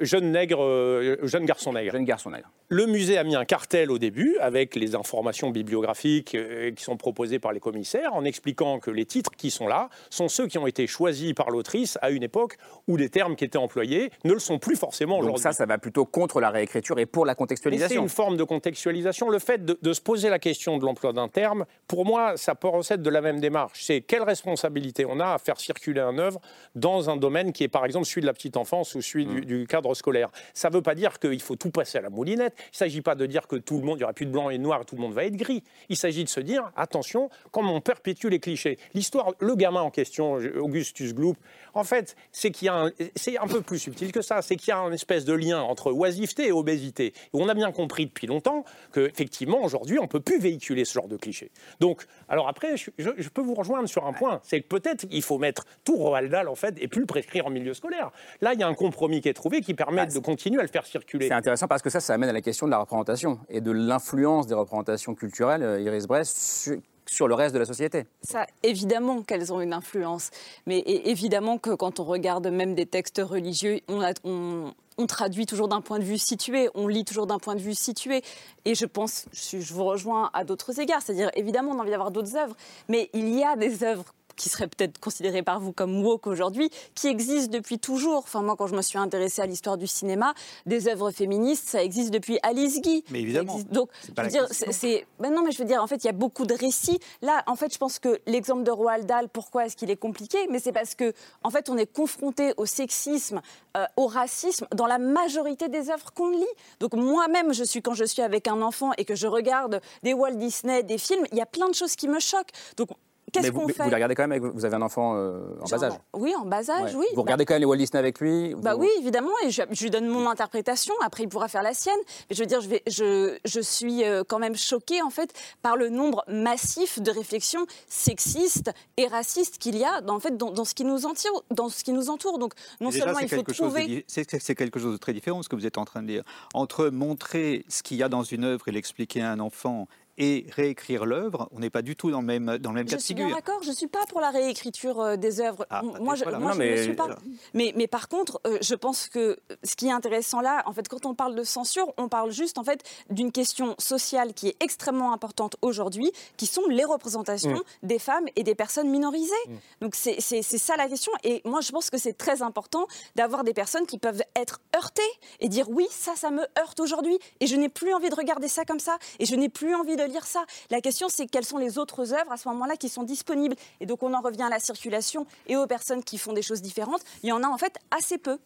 Jeune nègre, euh, jeune garçon nègre. Jeune garçon nègre. Le musée a mis un cartel au début avec les informations bibliographiques euh, qui sont proposées par les commissaires en expliquant que les titres qui sont là sont ceux qui ont été choisis par l'autrice à une époque où les termes qui étaient employés ne le sont plus forcément Donc aujourd'hui. ça, ça va plutôt contre la réécriture et pour la Mais c'est contextualisation. une forme de contextualisation. Le fait de, de se poser la question de l'emploi d'un terme, pour moi, ça procède de la même démarche. C'est quelle responsabilité on a à faire circuler un œuvre dans un domaine qui est par exemple celui de la petite enfance ou celui Mm. du, du cadre scolaire. Ça ne veut pas dire qu'il faut tout passer à la moulinette. Il ne s'agit pas de dire que tout le monde, il n'y aura plus de blanc et de noir, tout le monde va être gris. Il s'agit de se dire, attention, comme on perpétue les clichés. L'histoire, le gamin en question, Augustus Gloop, en fait, c'est qu'il y a un, c'est un peu plus subtil que ça. C'est qu'il y a une espèce de lien entre oisiveté et obésité. Et on a bien compris depuis longtemps qu'effectivement, aujourd'hui, on ne peut plus véhiculer ce genre de clichés. Donc, alors après, je, je- je peux vous rejoindre sur un point. C'est que peut-être il faut mettre tout Roald Dahl, en fait, et plus le prescrire en milieu scolaire. Là, il y a un compromis qui est trouvé qui permet de continuer à le faire circuler. C'est intéressant parce que ça, ça amène à la question de la représentation et de l'influence des représentations culturelles, euh, Iris Bress, sur, sur le reste de la société. Ça, évidemment qu'elles ont une influence. Mais évidemment que quand on regarde même des textes religieux, on, a- on- on traduit toujours d'un point de vue situé, on lit toujours d'un point de vue situé. Et je pense, je, vous rejoins à d'autres égards, c'est-à-dire évidemment on a envie d'avoir d'autres œuvres, mais il y a des œuvres qui seraient peut-être considérées par vous comme woke aujourd'hui, qui existent depuis toujours. Enfin, moi, quand je me suis intéressée à l'histoire du cinéma, des œuvres féministes, ça existe depuis Alice Guy. Mais évidemment. existe- Donc, je veux dire, c'est-. Ben non, mais je veux dire, en fait, il y a beaucoup de récits. Là, en fait, je pense que l'exemple de Roald Dahl, pourquoi est-ce qu'il est compliqué? Mais c'est parce que, en fait, on est confronté au sexisme, euh, au racisme dans la majorité des œuvres qu'on lit. Donc, moi-même, je suis quand je suis avec un enfant et que je regarde des Walt Disney, des films, il y a plein de choses qui me choquent. Donc, qu'est-ce vous, qu'on mais fait vous les regardez quand même, avec, vous avez un enfant euh, en bas âge. Oui, en bas âge, Ouais. oui. Vous Bah, regardez quand même les Walt Disney avec lui bah vous- oui, évidemment, et je, je lui donne mon interprétation. Après, il pourra faire la sienne. Mais je veux dire, je, vais, je, je suis euh, quand même choquée en fait par le nombre massif de réflexions sexistes et racistes qu'il y a dans, en fait dans, dans ce qui nous entoure. Dans ce qui nous entoure. Donc non déjà, seulement il faut trouver. c'est quelque chose de très différent, ce que vous êtes en train de dire. Entre montrer ce qu'il y a dans une œuvre et l'expliquer à un enfant et réécrire l'œuvre, on n'est pas du tout dans le même, dans le même cas Je de suis bien figure. d'accord, je ne suis pas pour la réécriture euh, des œuvres. Ah, M- moi, je, voilà. moi, Non, je ne suis pas. Mais, mais par contre, euh, je pense que ce qui est intéressant là, en fait, quand on parle de censure, on parle juste en fait d'une question sociale qui est extrêmement importante aujourd'hui, qui sont les représentations Mm. des femmes et des personnes minorisées. Mm. Donc c'est ça la question. Et moi, je pense que c'est très important d'avoir des personnes qui peuvent être heurtées et dire oui, ça, ça me heurte aujourd'hui, et je n'ai plus envie de regarder ça comme ça, et je n'ai plus envie de lire ça. La question, c'est quelles sont les autres œuvres à ce moment-là qui sont disponibles. Et donc, on en revient à la circulation et aux personnes qui font des choses différentes. Il y en a en fait assez peu.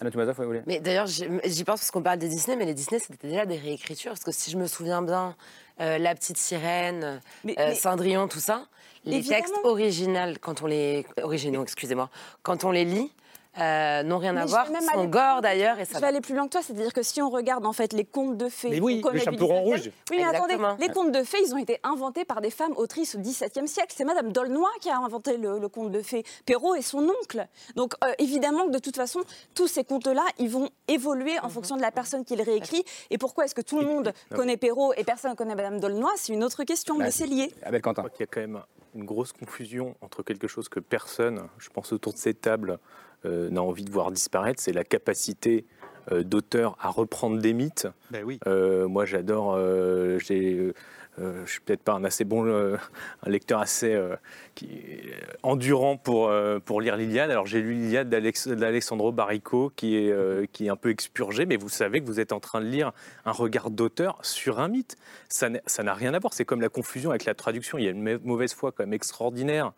Anna Toumazov, vous voulez Mais d'ailleurs, j'y pense parce qu'on parle des Disney, mais les Disney, c'était déjà des réécritures. Parce que si je me souviens bien, euh, La Petite Sirène, euh, mais- Cendrillon, tout ça, Les Évidemment. textes originaux, quand on les originaux, excusez-moi, quand on les lit, euh, n'ont rien Mais à voir, même sont gore d'ailleurs, et ça Je vais va. aller plus loin que toi, c'est-à-dire que si on regarde en fait les contes de fées, Mais oui, le chaperon 17e, rouge. Oui, mais attendez, les contes de fées, ils ont été inventés par des femmes autrices au XVIIe siècle. C'est Madame Dolnoy qui a inventé le, le conte de fées. Perrault est son oncle. Donc euh, évidemment que de toute façon, tous ces contes-là, ils vont évoluer Mhm. en fonction de la personne qui les réécrit. Et pourquoi est-ce que tout le monde connaît Perrault et personne ne connaît Madame Dolnoy C'est une autre question, Bah, mais c'est lié. Abel Quentin. Qu'il y a quand même une grosse confusion entre quelque chose que personne, je pense autour de cette table, euh, n'a envie de voir disparaître, c'est la capacité euh, d'auteur à reprendre des mythes. Ben oui. Euh, moi, j'adore. euh, j'ai, euh, je suis peut-être pas un assez bon, euh, un lecteur assez euh, qui, euh, endurant pour euh, pour lire l'Iliade. Alors j'ai lu l'Iliade d'Alex- d'Alessandro Barrico, qui est euh, qui est un peu expurgé, mais vous savez que vous êtes en train de lire un regard d'auteur sur un mythe. Ça n'a rien à voir. C'est comme la confusion avec la traduction. Il y a une ma- mauvaise foi quand même extraordinaire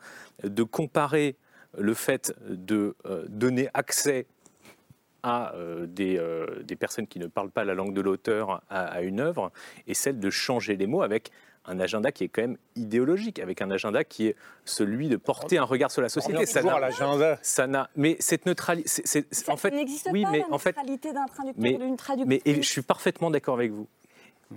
de comparer le fait de euh, donner accès à euh, des, euh, des personnes qui ne parlent pas la langue de l'auteur à, à une œuvre, et celle de changer les mots avec un agenda qui est quand même idéologique, avec un agenda qui est celui de porter un regard sur la société. toujours n'a-. Ça n'a, mais cette neutralité, c'est- c'est- c'est- en Ça fait, n'existe oui, pas mais la en fait, neutralité d'un traducteur mais, ou d'une traductrice. mais et je suis parfaitement d'accord avec vous.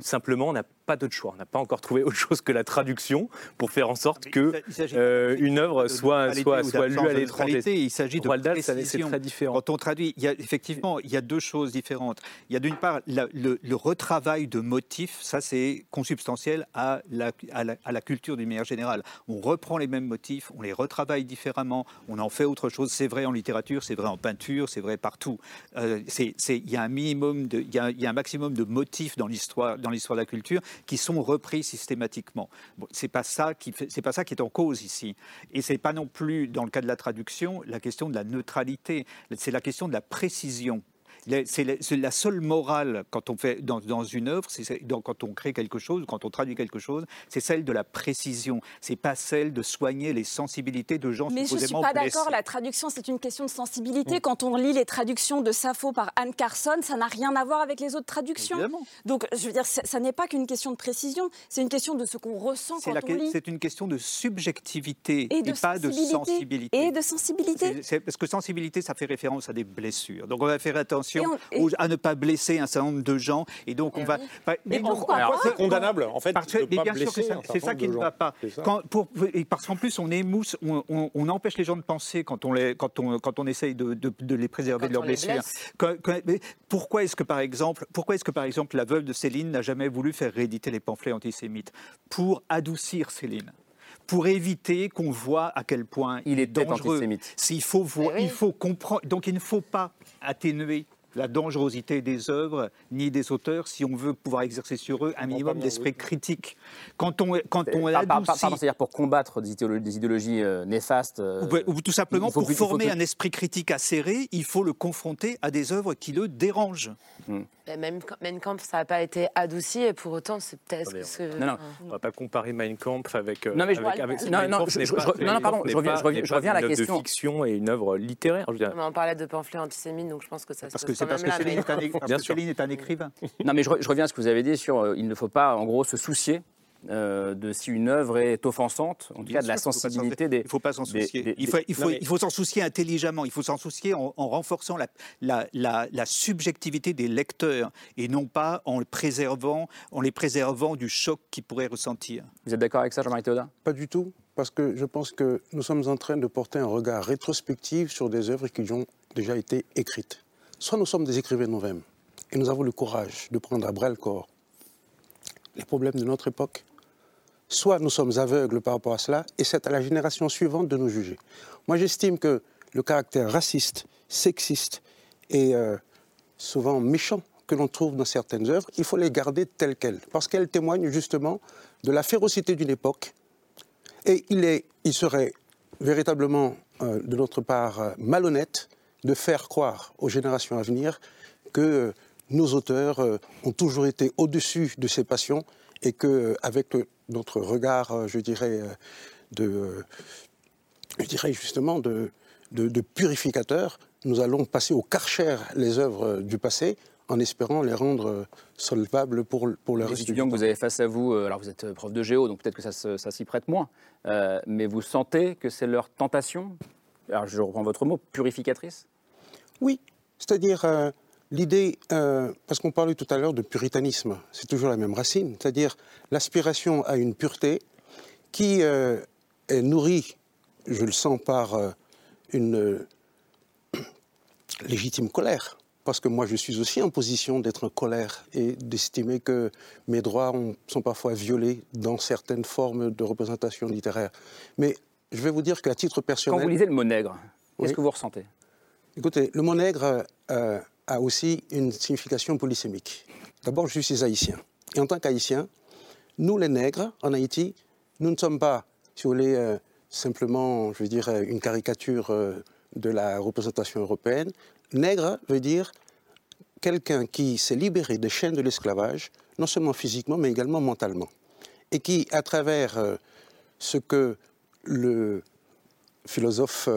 Simplement, on n'a pas d'autre choix. On n'a pas encore trouvé autre chose que la traduction pour faire en sorte que euh, une œuvre soit, soit, soit lue à l'étranger. Il s'agit de Roald c'est très différent. Quand on traduit, il y a, effectivement, il y a deux choses différentes. Il y a d'une part la- le, le retravail de motifs, ça c'est consubstantiel à la, à, la, à la culture d'une manière générale. On reprend les mêmes motifs, on les retravaille différemment, on en fait autre chose. C'est vrai en littérature, c'est vrai en peinture, c'est vrai partout. Euh, c'est- c'est- il y a un minimum, de, il y a, il y a un maximum de motifs dans l'histoire, dans l'histoire de la culture qui sont repris systématiquement. Bon, c'est pas ça qui, c'est pas ça qui est en cause ici. Et c'est pas non plus dans le cas de la traduction la question de la neutralité. C'est la question de la précision. La- C'est la, seule morale quand on fait dans, dans une œuvre, dans- quand on crée quelque chose, quand on traduit quelque chose, c'est celle de la précision. C'est pas celle de soigner les sensibilités de gens Mais je ne suis supposément pas blessés. d'accord, la traduction c'est une question de sensibilité. Mm. Quand on lit les traductions de Sappho par Anne Carson, ça n'a rien à voir avec les autres traductions. Évidemment. Donc je veux dire, ça ça n'est pas qu'une question de précision, c'est une question de ce qu'on ressent quand la- on lit. c'est une question de subjectivité Et de pas de sensibilité. Et de sensibilité. Parce que sensibilité, ça fait référence à des blessures. Donc on va faire attention Et on- aux- à ne pas blesser un certain nombre de gens. Et donc on va. Pas- Mais pourquoi alors, pas C'est condamnable, en fait, Parce que- de pas bien sûr c'est ça qui ne va pas. C'est ça. Quand- pour- et parce qu'en plus, on émousse, on, on- on empêche les gens de penser quand on, les, quand on, quand on essaye de, de- de les préserver Quand de leurs blessures. Quand- quand- pourquoi est-ce que par exemple, pourquoi est-ce que par exemple la veuve de Céline n'a jamais voulu faire rééditer les pamphlets antisémites? Pour adoucir Céline? Pour éviter qu'on voit à quel point Il était dangereux. antisémite. S'il faut voir, il faut comprendre. Donc il ne faut pas atténuer la dangerosité des œuvres ni des auteurs si on veut pouvoir exercer sur eux un minimum d'esprit critique. Quand on, quand on Par- par- par- adoucit- pardon, C'est-à-dire pour combattre des idéologies, des idéologies, euh, néfastes. euh, ou, ou tout simplement faut pour former plus- un esprit critique acéré, il faut le confronter à des œuvres qui le dérangent. Mais Même Mein Kampf, ça n'a pas été adouci et pour autant, c'est peut-être ce que. Non, non, on va pas comparer Mein Kampf avec. euh, Non, mais je- avec, avec- non, Mein non, Kampf je- pas- non, non, pardon, je reviens- pas- je reviens- n'est je reviens à la une œuvre question. de fiction et une œuvre littéraire. je veux dire. On parlait de pamphlets antisémites, donc je pense que ça Parce se c'est parce que là. Céline mais- est un, parce Bien que sûr. Céline est un écrivain. Non, mais je, re- je reviens à ce que vous avez dit sur euh, il ne faut pas, en gros, se soucier euh, de si une œuvre est offensante, en tout cas de la sensibilité des. Il ne faut pas s'en soucier. des- il faut, des- il faut, Non, mais- il faut s'en soucier intelligemment. Il faut s'en soucier en, en renforçant la, la, la, la subjectivité des lecteurs et non pas en, le préservant, en les préservant du choc qu'ils pourraient ressentir. Vous êtes d'accord avec ça, Jean-Marie Théodat Pas du tout, parce que je pense que nous sommes en train de porter un regard rétrospectif sur des œuvres qui ont déjà été écrites. Soit nous sommes des écrivains nous-mêmes, et nous avons le courage de prendre à bras le corps les problèmes de notre époque, soit nous sommes aveugles par rapport à cela, et c'est à la génération suivante de nous juger. Moi, j'estime que le caractère raciste, sexiste et euh, souvent méchant que l'on trouve dans certaines œuvres, il faut les garder telles quelles, parce qu'elles témoignent justement de la férocité d'une époque. Et il, serait véritablement, euh, de notre part, euh, malhonnête de faire croire aux générations à venir que euh, nos auteurs euh, ont toujours été au-dessus de ces passions et qu'avec notre regard, euh, je dirais, euh, de, euh, je dirais justement de, de, de purificateur, nous allons passer au karcher les œuvres euh, du passé en espérant les rendre euh, solvables pour, pour le Les reste du étudiants que vous avez face à vous, euh, alors vous êtes euh, prof de géo, donc peut-être que ça, s'y prête moins, euh, mais vous sentez que c'est leur tentation, alors je reprends votre mot, purificatrice? Oui, c'est-à-dire euh, l'idée, euh, parce qu'on parlait tout à l'heure de puritanisme, c'est toujours la même racine, c'est-à-dire l'aspiration à une pureté qui euh, est nourrie, je le sens, par une légitime colère. Parce que moi, je suis aussi en position d'être en colère et d'estimer que mes droits ont- sont parfois violés dans certaines formes de représentation littéraire. Mais je vais vous dire qu'à titre personnel... Quand vous lisez le mot nègre, qu'est-ce Oui. que vous ressentez? Écoutez, le mot nègre euh, a aussi une signification polysémique. D'abord, je suis haïtien. Et en tant qu'haïtien, nous, les nègres, en Haïti, nous ne sommes pas, si vous voulez, euh, simplement, je veux dire, une caricature euh, de la représentation européenne. Nègre veut dire quelqu'un qui s'est libéré des chaînes de l'esclavage, non seulement physiquement, mais également mentalement. Et qui, à travers ce que le philosophe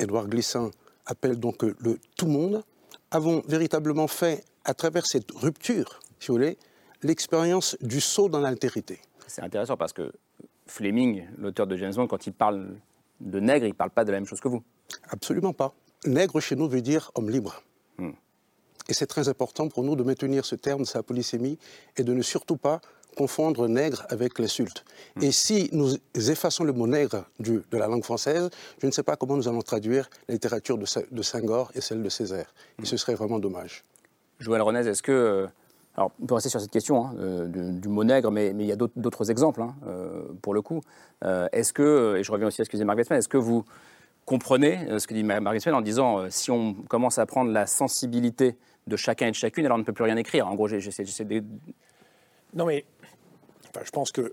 Édouard Glissant appelle donc euh, le tout monde, avons véritablement fait, à travers cette rupture, si vous voulez, l'expérience du saut dans l'altérité. C'est intéressant parce que Fleming, l'auteur de James Bond, quand il parle de nègre, il ne parle pas de la même chose que vous. Absolument pas. Nègre chez nous veut dire homme libre. Hmm. Et c'est très important pour nous de maintenir ce terme, sa polysémie, et de ne surtout pas confondre nègre avec l'insulte. Et si nous effaçons le mot nègre du- de la langue française, je ne sais pas comment nous allons traduire la littérature de, de Senghor et celle de Césaire. Et ce serait vraiment dommage. Joël Renez, est-ce que. euh, Alors, on peut rester sur cette question hein, euh, du, du mot nègre, mais, mais il y a d'autres- exemples, hein, euh, pour le coup. Est-ce que, et je reviens aussi à ce que disait Margaret Spen, est-ce que vous comprenez ce que dit Mar- Margaret Spen en disant si on commence à prendre la sensibilité de chacun et de chacune, alors on ne peut plus rien écrire En gros, j'essaie de. Non, mais enfin, je pense que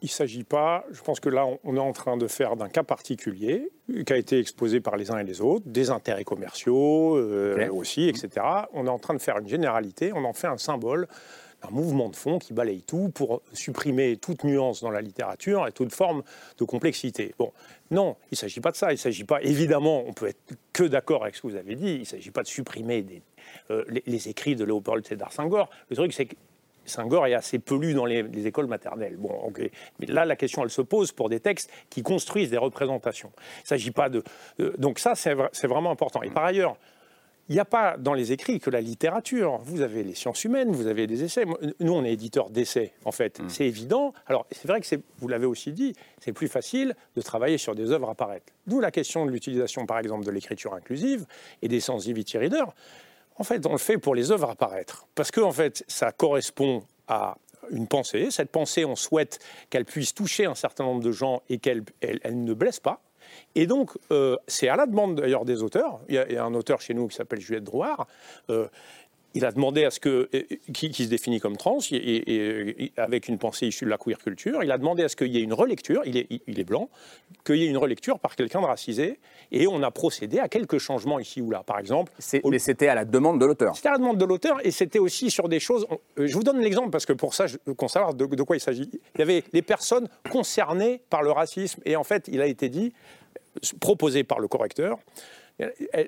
il ne s'agit pas, je pense que là, on- est en train de faire d'un cas particulier, qui a été exposé par les uns et les autres, des intérêts commerciaux euh, aussi, etc. On est en train de faire une généralité, on en fait un symbole d'un mouvement de fond qui balaye tout pour supprimer toute nuance dans la littérature et toute forme de complexité. Bon, non, il ne s'agit pas de ça. Il ne s'agit pas, évidemment, on peut être que d'accord avec ce que vous avez dit, il ne s'agit pas de supprimer des- euh, les, les écrits de Léopold Sédar Senghor. Le truc, c'est que Senghor est assez peu lu dans les, les écoles maternelles. Bon. Mais là, la question, elle se pose pour des textes qui construisent des représentations. Il s'agit pas de. euh, donc, ça, c'est vra- c'est vraiment important. Et par ailleurs, il n'y a pas dans les écrits que la littérature. Vous avez les sciences humaines, vous avez des essais. Nous, on est éditeur d'essais, en fait. C'est évident. Alors, c'est vrai que vous l'avez aussi dit, c'est plus facile de travailler sur des œuvres à paraître. D'où la question de l'utilisation, par exemple, de l'écriture inclusive et des sensitivity readers. En fait, on le fait pour les œuvres à paraître. Parce que, en fait, ça correspond à une pensée. Cette pensée, on souhaite qu'elle puisse toucher un certain nombre de gens et qu'elle elle- ne blesse pas. Et donc, euh, c'est à la demande d'ailleurs des auteurs. Il y, a, il y a un auteur chez nous qui s'appelle Juliette Drouard. euh, il a demandé à ce que, euh, qui, qui se définit comme trans, et, et- et avec une pensée issue de la queer culture, il a demandé à ce qu'il y ait une relecture, il est, il est blanc, qu'il y ait une relecture par quelqu'un de racisé, et on a procédé à quelques changements ici ou là. Par exemple, Mais c'était à la demande de l'auteur. c'était à la demande de l'auteur et c'était aussi sur des choses. on- euh, Je vous donne l'exemple parce que pour ça, qu'on sache de, de quoi il s'agit. Il y avait les personnes concernées par le racisme et en fait, il a été dit, proposé par le correcteur,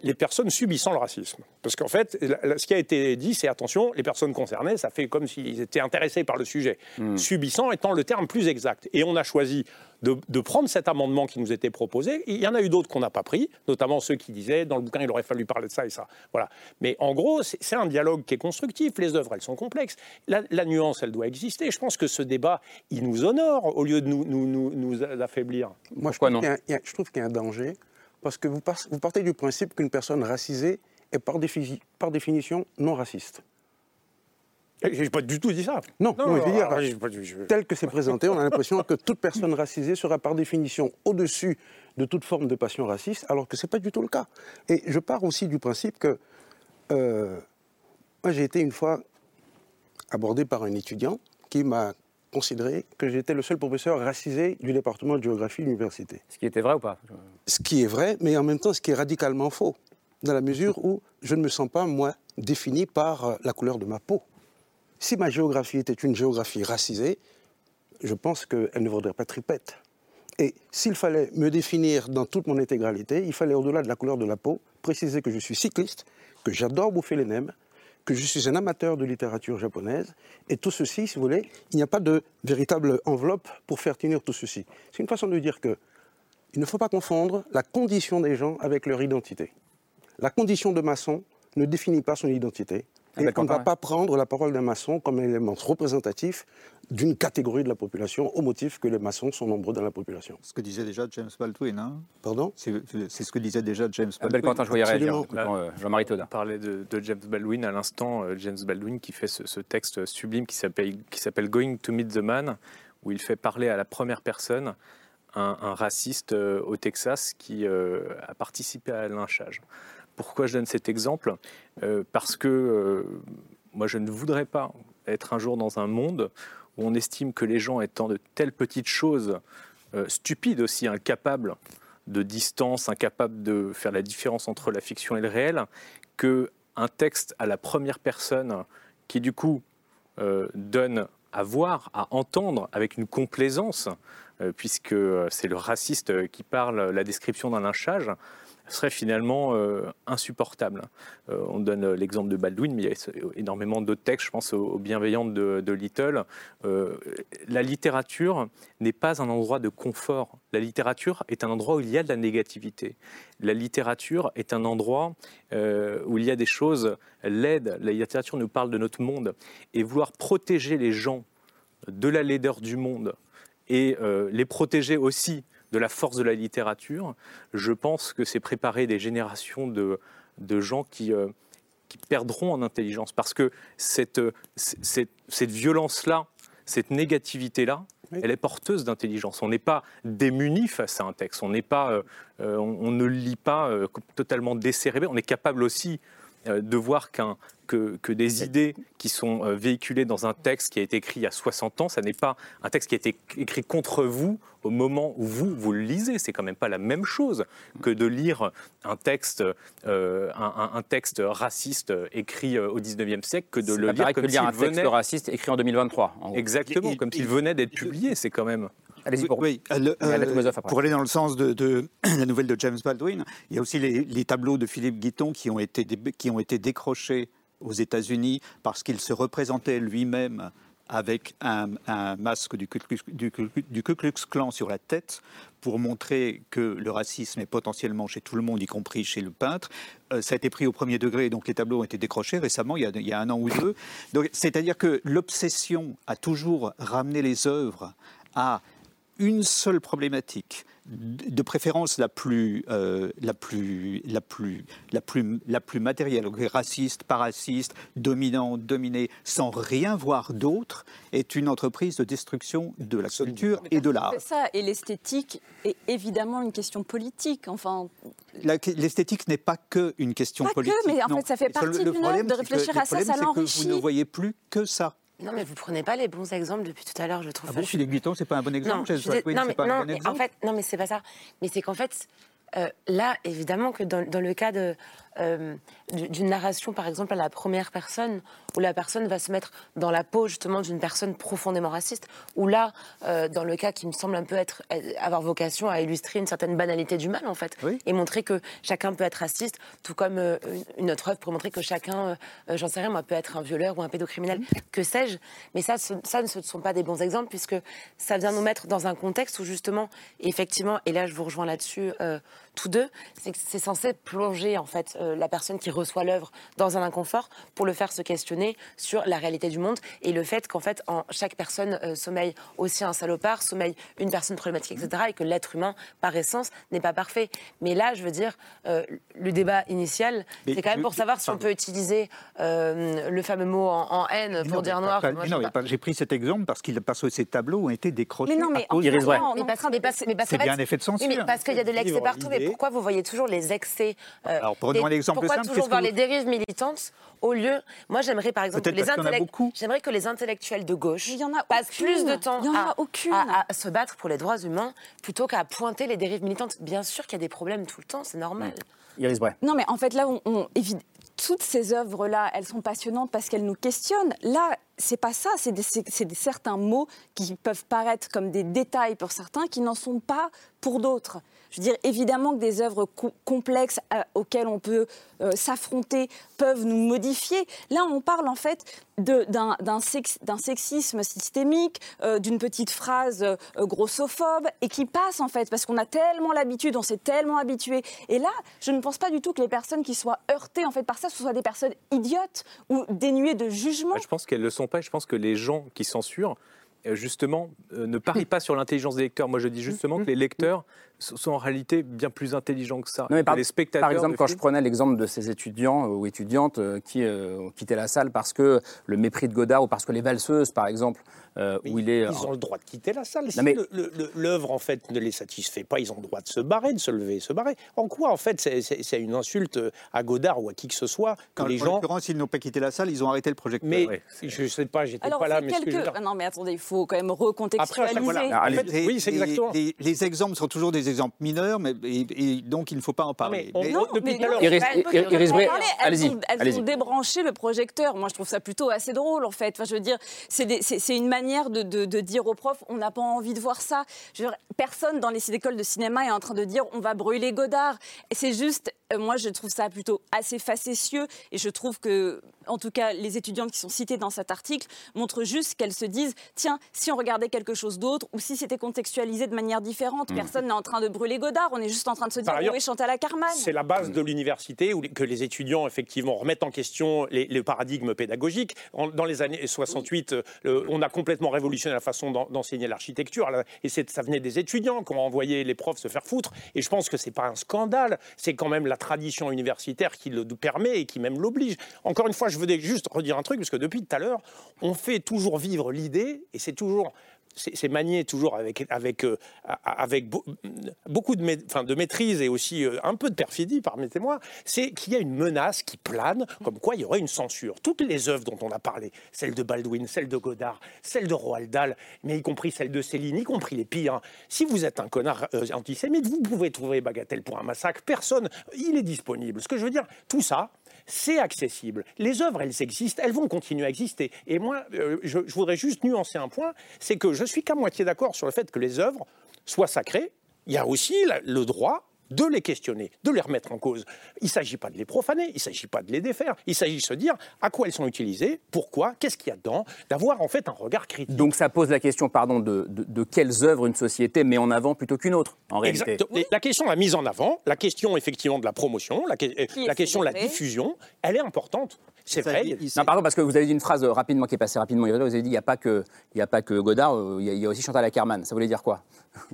les personnes subissant le racisme. Parce qu'en fait, ce qui a été dit, c'est attention, les personnes concernées, ça fait comme s'ils étaient intéressés par le sujet. Subissant étant le terme plus exact. Et on a choisi de, de prendre cet amendement qui nous était proposé. Il y en a eu d'autres qu'on n'a pas pris, notamment ceux qui disaient dans le bouquin il aurait fallu parler de ça et ça. Voilà. Mais en gros, c'est un dialogue qui est constructif. Les œuvres, elles sont complexes. La, la nuance, elle doit exister. Je pense que ce débat, il nous honore au lieu de nous, nous, nous, nous affaiblir. Moi, je, trouve qu'il y a un- il y a- je trouve qu'il y a un danger, parce que vous, par- vous partez du principe qu'une personne racisée est par, défi- par définition non raciste. J'ai pas du tout dit ça. Non, Non, non, mais je veux dire, alors, je- tel que c'est présenté, on a l'impression que toute personne racisée sera par définition au-dessus de toute forme de passion raciste, alors que ce n'est pas du tout le cas. Et je pars aussi du principe que euh, moi j'ai été une fois abordé par un étudiant qui m'a considéré que j'étais le seul professeur racisé du département de géographie de l'université. Ce qui était vrai ou pas? Ce qui est vrai, mais en même temps ce qui est radicalement faux, dans la mesure où je ne me sens pas, moi, défini par euh, la couleur de ma peau. Si ma géographie était une géographie racisée, je pense qu'elle ne vaudrait pas tripette. Et s'il fallait me définir dans toute mon intégralité, il fallait, au-delà de la couleur de la peau, préciser que je suis cycliste, que j'adore bouffer les nems, que je suis un amateur de littérature japonaise. Et tout ceci, si vous voulez, il n'y a pas de véritable enveloppe pour faire tenir tout ceci. C'est une façon de dire que il ne faut pas confondre la condition des gens avec leur identité. La condition de maçon ne définit pas son identité. Ah, Et d'accord, on ne va pas prendre la parole d'un maçon comme un élément représentatif d'une catégorie de la population au motif que les maçons sont nombreux dans la population. Ce que disait déjà James Baldwin. Hein Pardon? C'est ce que disait déjà James Ah, Baldwin. bel Quentin, je voyais réagir. Euh, Jean-Marie Todin. On parlait de, de James Baldwin à l'instant, euh, James Baldwin qui fait ce, ce texte sublime qui s'appelle qui s'appelle Going to Meet the Man, où il fait parler à la première personne un, un raciste euh, au Texas qui euh, a participé à un lynchage. Pourquoi je donne cet exemple Euh, Parce que euh, moi, je ne voudrais pas être un jour dans un monde où on estime que les gens étant de telles petites choses, euh, stupides aussi, incapables de distance, incapables de faire la différence entre la fiction et le réel, que un texte à la première personne qui du coup donne à voir, à entendre avec une complaisance, puisque c'est le raciste qui parle la description d'un lynchage, serait finalement euh, insupportable. Euh, on donne euh, l'exemple de Baldwin, mais il y a énormément d'autres textes, je pense aux, aux bienveillantes de, Little. La littérature n'est pas un endroit de confort. La littérature est un endroit où il y a de la négativité. La littérature est un endroit où il y a des choses laides. La littérature nous parle de notre monde. Et vouloir protéger les gens de la laideur du monde et les protéger aussi de la force de la littérature, je pense que c'est préparer des générations de, de gens qui, euh, qui perdront en intelligence. Parce que cette, euh, cette, cette violence-là, cette négativité-là, elle est porteuse d'intelligence. On n'est pas démuni face à un texte. On n'est pas, euh, on, on ne lit pas euh, totalement décérébré. On est capable aussi de voir qu'un que, que des idées qui sont euh, véhiculées dans un texte qui a été écrit il y a 60 ans, ça n'est pas un texte qui a été écrit contre vous au moment où vous, vous le lisez. C'est quand même pas la même chose que de lire un texte, euh, un, texte raciste écrit euh, au 19e siècle que de le lire que comme de lire un texte raciste écrit en 2023. en gros. Exactement, comme s'il venait d'être publié, c'est quand même... Allez-y pour Oui, euh, le- euh, pour aller dans le sens de, de la nouvelle de James Baldwin, il y a aussi les, les tableaux de Philippe Guiton qui ont été, qui ont été décrochés aux États-Unis parce qu'il se représentait lui-même avec un, un masque du Ku, Klux, du Ku- du Ku Klux Klan sur la tête pour montrer que le racisme est potentiellement chez tout le monde, y compris chez le peintre. Euh, ça a été pris au premier degré, donc les tableaux ont été décrochés récemment, il y a, il y a un an ou deux. C'est-à-dire que l'obsession a toujours ramené les œuvres à une seule problématique, de préférence la plus, euh, la plus, la plus, la plus, la plus matérielle, raciste, pas raciste, dominant, dominé, sans rien voir d'autre, est une entreprise de destruction de la culture et de l'art. Ça, et l'esthétique est évidemment une question politique. Enfin, L'esthétique n'est pas que une question Pas que, politique. mais en non. fait, ça fait partie d'une œuvre, de que- réfléchir le à ça, ça que l'enrichit. Vous ne voyez plus que ça. Non, mais vous prenez pas les bons exemples depuis tout à l'heure, je trouve. Ah bon, Enfin, Philippe Guiton, c'est pas un bon exemple Non, je suis dé- non, mais, pas non, un bon mais en fait, non, mais c'est pas ça. Mais c'est qu'en fait, euh, là, évidemment que dans, dans le cas de, euh, du- d'une narration, par exemple, à la première personne, où la personne va se mettre dans la peau justement d'une personne profondément raciste, ou là, euh, dans le cas qui me semble un peu être, avoir vocation à illustrer une certaine banalité du mal, en fait, et montrer que chacun peut être raciste, tout comme euh, une, autre œuvre pour montrer que chacun, j'en sais rien, moi, peut être un violeur ou un pédocriminel, que sais-je. Mais ça, ce, ça ne sont pas des bons exemples, puisque ça vient nous mettre dans un contexte où justement, effectivement, et là je vous rejoins là-dessus tous deux, c'est que c'est censé plonger en fait euh, la personne qui reçoit l'œuvre dans un inconfort pour le faire se questionner sur la réalité du monde et le fait qu'en fait en chaque personne euh, sommeille aussi un salopard, sommeille une personne problématique, etc. et que l'être humain par essence n'est pas parfait. Mais là, je veux dire, euh, le débat initial, Mais c'est quand même pour savoir si on peut utiliser euh, le fameux mot en, en haine pour Non, dire noir. pas- Moi, non, pas. j'ai pris cet exemple parce, qu'il, parce que ces tableaux ont été décrochés Mais non, mais à cause en de- non, mais parce, mais parce- mais parce C'est bien un effet de censure. Oui, mais parce qu'il y a de l'excès partout. Mais pourquoi vous voyez toujours les excès euh, Alors, prenons des- un exemple Pourquoi simple, toujours voir vous- les dérives militantes au lieu Moi, j'aimerais par exemple que les, intellect- j'aimerais que les intellectuels de gauche il y en a passent aucune. plus de temps Il y en a à, aucune. à- à se battre pour les droits humains plutôt qu'à pointer les dérives militantes. Bien sûr qu'il y a des problèmes tout le temps, c'est normal. Iris Bray. Non, mais en fait, là, on, toutes ces œuvres-là, elles sont passionnantes parce qu'elles nous questionnent. Là, c'est pas ça, c'est certains mots qui peuvent paraître comme des détails pour certains, qui n'en sont pas pour d'autres. Je veux dire, évidemment que des œuvres co- complexes euh, auxquelles on peut euh, s'affronter peuvent nous modifier. Là, on parle en fait d'un sex- sexisme systémique, euh, d'une petite phrase grossophobe, et qui passe en fait, parce qu'on a tellement l'habitude, on s'est tellement habitué. Et là, je ne pense pas du tout que les personnes qui soient heurtées en fait par ça, ce soient des personnes idiotes ou dénuées de jugement. Bah, Je pense qu'elles ne le sont pas. Je pense que les gens qui censurent, justement, ne parient pas sur l'intelligence des lecteurs. Moi, je dis justement que les lecteurs sont en réalité bien plus intelligents que ça. Non, mais que par, les spectateurs. par exemple, de quand je prenais l'exemple de ces étudiants ou étudiantes euh, qui euh, ont quitté la salle parce que le mépris de Godard ou parce que les valseuses, par exemple, euh, où il est. Ils ont le droit de quitter la salle. Si mais- l'œuvre, en fait, ne les satisfait pas, ils ont le droit de se barrer, de se lever et se barrer. En quoi, en fait, c'est- une insulte à Godard ou à qui que ce soit que Quand, les en gens. l'occurrence, ils n'ont pas quitté la salle, ils ont arrêté le projecteur. Mais je ne sais pas, j'étais Alors, pas là, mais ce que je quelques... Ah Non, mais attendez, il faut quand même Après, recontextualiser. voilà. En fait, Les- oui, c'est les- exactement. Les, les exemples sont toujours des exemples mineurs, mais, et, et donc il ne faut pas en parler. on- Mais- Non, mais Iris- elles- Iris- Bray, ont- Elles allez-y. ont débranché le projecteur. Moi, je trouve ça plutôt assez drôle, en fait. Enfin, je veux dire, c'est une manière de, de- de dire aux profs, on n'a pas envie de voir ça. Je veux dire, personne dans les écoles de cinéma est en train de dire, on va brûler Godard. C'est juste, euh, moi, je trouve ça plutôt assez facétieux. Et je trouve que, en tout cas, les étudiantes qui sont citées dans cet article montrent juste qu'elles se disent, tiens, si on regardait quelque chose d'autre, ou si c'était contextualisé de manière différente, Mm. personne n'est en train de brûler Godard. On est juste en train de se dire, ailleurs, où est Chantal Ackerman C'est la base de l'université où les- que les étudiants effectivement remettent en question les, les paradigmes pédagogiques. En- dans les années 68, euh, le- on a complètement révolutionné la façon d'en- d'enseigner l'architecture. Et ça venait des étudiants qui ont envoyé les profs se faire foutre. Et je pense que c'est pas un scandale. C'est quand même la tradition universitaire qui le permet et qui même l'oblige. Encore une fois, je veux juste redire un truc parce que depuis tout à l'heure, on fait toujours vivre l'idée et c'est toujours c'est manié toujours avec, avec, euh, avec beau- beaucoup de, maîtrise et aussi euh, un peu de perfidie, permettez-moi, c'est qu'il y a une menace qui plane, comme quoi il y aurait une censure. Toutes les œuvres dont on a parlé, celles de Baldwin, celles de Godard, celles de Roald Dahl, mais y compris celles de Céline, y compris les pires. Si vous êtes un connard euh, antisémite, vous pouvez trouver Bagatelle pour un massacre, personne, il est disponible. Ce que je veux dire, tout ça, c'est accessible. Les œuvres, elles existent, elles vont continuer à exister. Et moi, euh, je, je voudrais juste nuancer un point, c'est que je suis qu'à moitié d'accord sur le fait que les œuvres soient sacrées. Il y a aussi le droit de les questionner, de les remettre en cause. Il ne s'agit pas de les profaner, il ne s'agit pas de les défaire, il s'agit de se dire à quoi elles sont utilisées, pourquoi, qu'est-ce qu'il y a dedans, d'avoir en fait un regard critique. Donc ça pose la question, pardon, de, de- de quelles œuvres une société met en avant plutôt qu'une autre, en réalité. Exact. La question de la mise en avant, la question effectivement de la promotion, la, question de la diffusion, elle est importante. C'est vrai. il- Non, pardon, parce que vous avez dit une phrase rapidement qui est passée rapidement. Vous avez dit il n'y a pas que il y a pas que Godard, euh, il y, a- il y a aussi Chantal Ackerman. Ça voulait dire quoi?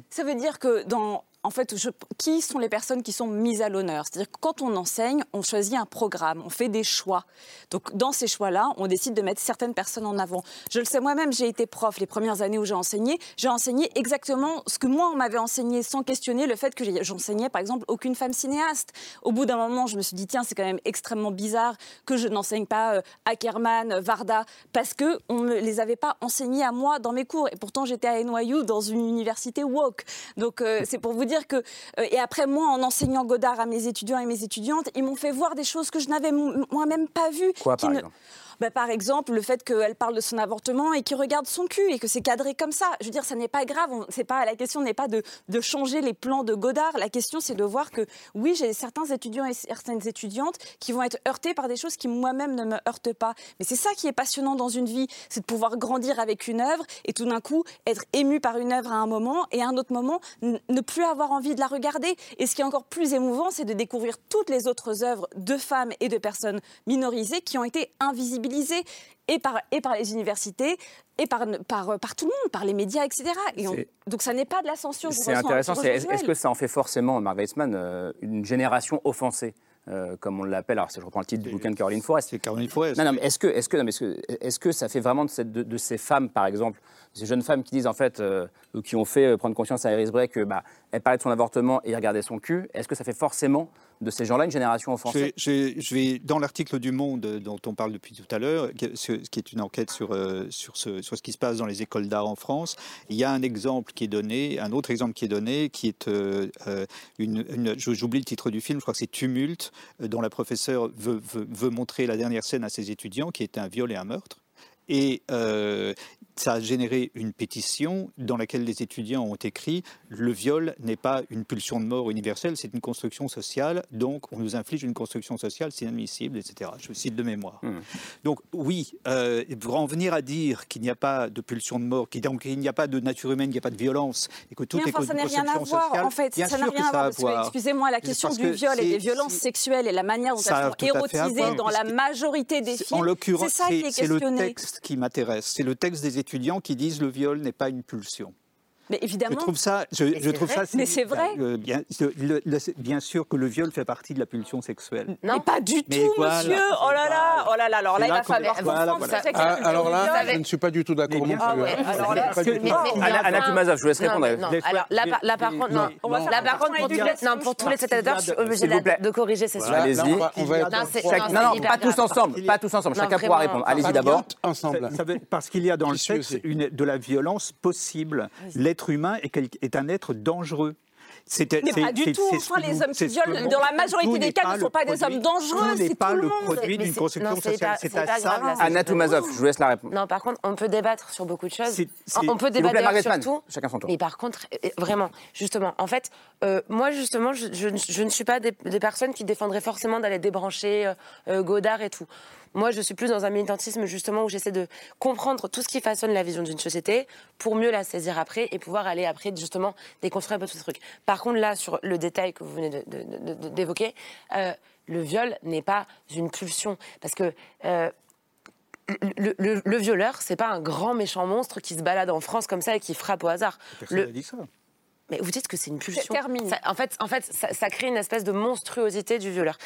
Ça veut dire que dans, en fait, qui sont les personnes qui sont mises à l'honneur? C'est-à-dire que quand on enseigne, on choisit un programme, on fait des choix. Donc dans ces choix-là, on décide de mettre certaines personnes en avant. Je le sais moi-même, j'ai été prof les premières années où j'ai enseigné. J'ai enseigné exactement ce que moi on m'avait enseigné sans questionner le fait que j'enseignais par exemple aucune femme cinéaste. Au bout d'un moment, je me suis dit tiens, c'est quand même extrêmement bizarre que je n'enseigne pas euh, Ackerman, euh, Varda, parce que on ne les avait pas enseignés à moi dans mes cours. Et pourtant, j'étais à NYU dans une université woke. Donc euh, c'est pour vous dire que euh, et après moi, en enseignant Godard à mes étudiants et mes étudiantes, ils m'ont fait voir des choses que je n'avais moi-même pas vues. Quoi, qui par ne- exemple? Bah, par exemple, le fait qu'elle parle de son avortement et qu'il regarde son cul et que c'est cadré comme ça. Je veux dire, ça n'est pas grave. On- pas, la question n'est pas de, de changer les plans de Godard. La question, c'est de voir que, oui, j'ai certains étudiants et certaines étudiantes qui vont être heurtés par des choses qui moi-même ne me heurtent pas. Mais c'est ça qui est passionnant dans une vie, c'est de pouvoir grandir avec une œuvre et tout d'un coup être ému par une œuvre à un moment et à un autre moment ne plus avoir envie de la regarder. Et ce qui est encore plus émouvant, c'est de découvrir toutes les autres œuvres de femmes et de personnes minorisées qui ont été invisibilisées et par, et par les universités et par, par, par tout le monde, par les médias, etc. Et on- C'est- donc ça n'est pas de la censure. je C'est intéressant. Est-ce que ça en fait forcément, Mark Weissman, euh, une génération offensée euh, comme on l'appelle, alors je reprends le titre du bouquin de Caroline Forest. C'est Caroline Forest. Non, non, mais est-ce que, est-ce que, non, mais est-ce que, ça fait vraiment de, cette- de- de ces femmes, par exemple, ces jeunes femmes qui disent en fait, euh, ou qui ont fait euh, prendre conscience à Iris Bray que bah, elle parlait de son avortement et regardait son cul, est-ce que ça fait forcément de ces gens-là une génération offensée Je vais- je vais, dans l'article du Monde euh, dont on parle depuis tout à l'heure, qui ce- qui est une enquête sur, euh, sur, ce, sur ce qui se passe dans les écoles d'art en France, il y a un exemple qui est donné, un autre exemple qui est donné, qui est euh, une, j'oublie le titre du film, je crois que c'est Tumulte, dont la professeure veut, veut- veut montrer la dernière scène à ses étudiants, qui est un viol et un meurtre. Et euh, ça a généré une pétition dans laquelle les étudiants ont écrit le viol n'est pas une pulsion de mort universelle, c'est une construction sociale, donc on nous inflige une construction sociale, c'est inadmissible, etc. Je cite de mémoire. Mmh. Donc oui, euh, pour en venir à dire qu'il n'y a pas de pulsion de mort, qu'il n'y a pas de nature humaine, il n'y a pas de violence, et que tout Mais est enfin, ça n'a rien à construction voir. sociale, En fait, bien ça n'a rien à voir. voir. Excusez-moi, la question du que viol et des violences sexuelles et la manière dont elles sont érotisées dans la majorité des films, En l'occurrence, c'est ça qui est questionné. Qui m'intéresse. C'est le texte des étudiants qui disent le viol n'est pas une pulsion. Mais évidemment. Je trouve ça, je, Mais je c'est trouve vrai. ça. Mais c'est vrai. euh, bien, le- le- bien sûr que le viol fait partie de la pulsion sexuelle. Mais pas du Mais tout, voilà. monsieur. Oh là là, oh là là. Alors là, il va falloir voilà, voilà. Ah, alors là, je ne suis pas du tout d'accord non. Ah Anna- Anna Toumazov, je vous laisse Non, répondre. non, là, par- là, par les- contre, non, non. Là, par contre, pour, tous les, non, pour tous les spectateurs, je suis obligée de, corriger, c'est sûr. Allez-y. Non, on va être non, non, non, non, pas tous ensemble, pas tous ensemble. Non, Chacun pourra répondre. Allez-y d'abord. Ensemble. Parce qu'il y a dans le une, de la violence possible. L'être humain est, quel- est un être dangereux. Mais c'est- pas du c'est- tout. c'est ce Enfin, les hommes qui ce violent, dans la majorité des cas, ne sont pas des hommes dangereux, Tout n'est c'est pas tout le produit Mais d'une construction sociale. C'est c'est à pas ça. Anna Toumazov, je vous laisse la réponse. Non, par contre, on peut débattre sur beaucoup de choses. C'est- c'est- On peut débattre sur tout. chacun son tour. Mais par contre, euh, vraiment, justement, en fait, euh, moi, justement, je, je ne- je ne suis pas des, des personnes qui défendraient forcément d'aller débrancher euh, euh, Godard et tout. Moi, je suis plus dans un militantisme, justement, où j'essaie de comprendre tout ce qui façonne la vision d'une société pour mieux la saisir après et pouvoir aller après, justement, déconstruire un peu tout ce truc. Par contre, là, sur le détail que vous venez d'évoquer, euh, le viol n'est pas une pulsion. Parce que. euh, le, le- le violeur, c'est pas un grand méchant monstre qui se balade en France comme ça et qui frappe au hasard. Personne n'a dit ça. Mais vous dites que c'est une pulsion. Termine. Ça- en fait, en fait ça, ça crée une espèce de monstruosité du violeur.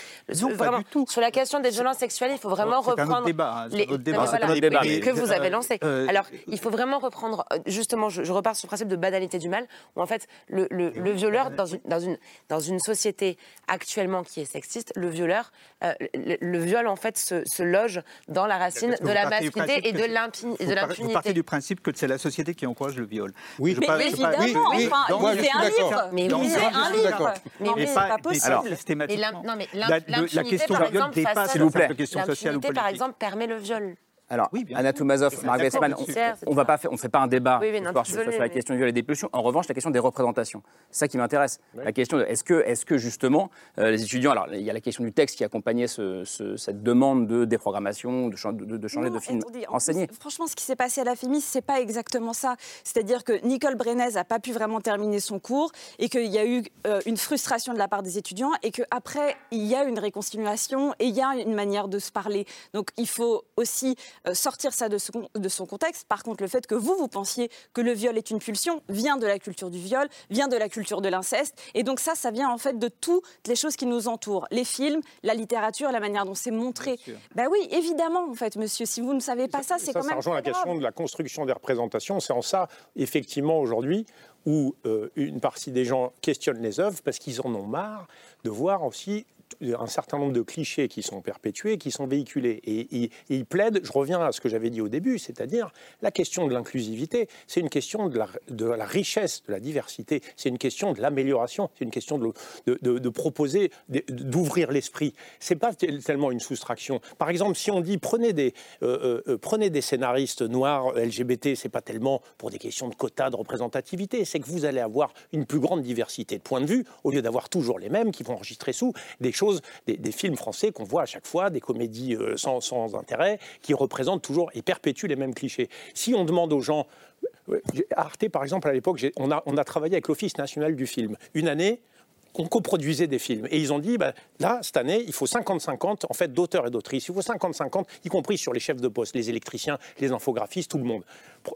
Non, pas vraiment, du tout. Sur la question des violences sexuelles, il faut vraiment C'est un autre reprendre débat, hein, c'est un les- autre Non, débat. mais C'est voilà, un autre débat, mais- que vous avez lancé. euh, Alors, il faut vraiment reprendre. euh, Justement, je, je repars sur le principe de banalité du mal, où en fait, le, le- le violeur dans une, dans une dans une société actuellement qui est sexiste, le violeur, euh, le, le viol en fait se, se loge dans la racine de la masculinité et de de Vous par- vous partez l'impunité. du principe que c'est la société qui encourage le viol. Oui, Je Mais pas- je pas- Évidemment, oui, enfin, lisez un livre. Mais lisez un livre. Non, mais c'est pas- possible. systématiquement. non, mais l'impunité, par exemple, dépasse façonne- S'il vous plaît. la question sociale ou L'impunité, par politique. exemple, permet le viol. Alors, Oui, bien Anna sûr. Toumazov, Margaret d'accord, Mann, c'est on- va pas faire, on fait pas un débat Oui, non, sur, désolé, sur la mais- question du viol et des pulsions. En revanche, la question des représentations, c'est ça qui m'intéresse. La question de est-ce que, est-ce que justement euh, les étudiants, alors il y a la question du texte qui accompagnait ce- ce- cette demande de déprogrammation, de, chan- de- de changer Non, de film attendez, en enseigné. plus, franchement, ce qui s'est passé à la FEMIS, c'est pas exactement ça. C'est-à-dire que Nicole Brenez n'a pas pu vraiment terminer son cours et qu'il y a eu euh, une frustration de la part des étudiants et qu'après, il y a une réconciliation et il y a une manière de se parler. Donc, il faut aussi sortir ça de son, de son contexte. Par contre, le fait que vous, vous pensiez que le viol est une pulsion vient de la culture du viol, vient de la culture de l'inceste. Et donc, ça, ça vient en fait de toutes les choses qui nous entourent. Les films, la littérature, la manière dont c'est montré. Ben oui, évidemment, en fait, monsieur. Si vous ne savez pas ça, c'est ça, quand ça même. rejoint la grave. question de la construction des représentations. C'est en ça, effectivement, aujourd'hui, où euh, une partie des gens questionnent les œuvres parce qu'ils en ont marre de voir aussi un certain nombre de clichés qui sont perpétués, qui sont véhiculés. Et, et- et ils plaident, je reviens à ce que j'avais dit au début, c'est-à-dire la question de l'inclusivité, c'est une question de la, richesse, de la diversité, c'est une question de l'amélioration, c'est une question de, proposer, d'ouvrir l'esprit. C'est pas tel- tellement une soustraction. Par exemple, si on dit prenez des, euh, euh, euh, prenez des scénaristes noirs LGBT, c'est pas tellement pour des questions de quotas de représentativité, c'est que vous allez avoir une plus grande diversité de points de vue au lieu d'avoir toujours les mêmes qui vont enregistrer sous des choses, des, des films français qu'on voit à chaque fois, des comédies euh, sans, intérêt qui représentent toujours et perpétuent les mêmes clichés. Si on demande aux gens j'ai- Arte, par exemple, à l'époque, on a travaillé avec l'Office national du film. Une année, on coproduisait des films. Et ils ont dit, bah, là, cette année, il faut 50-50, en fait, d'auteurs et d'autrices. Il faut 50-50, y compris sur les chefs de poste, les électriciens, les infographistes, tout le monde.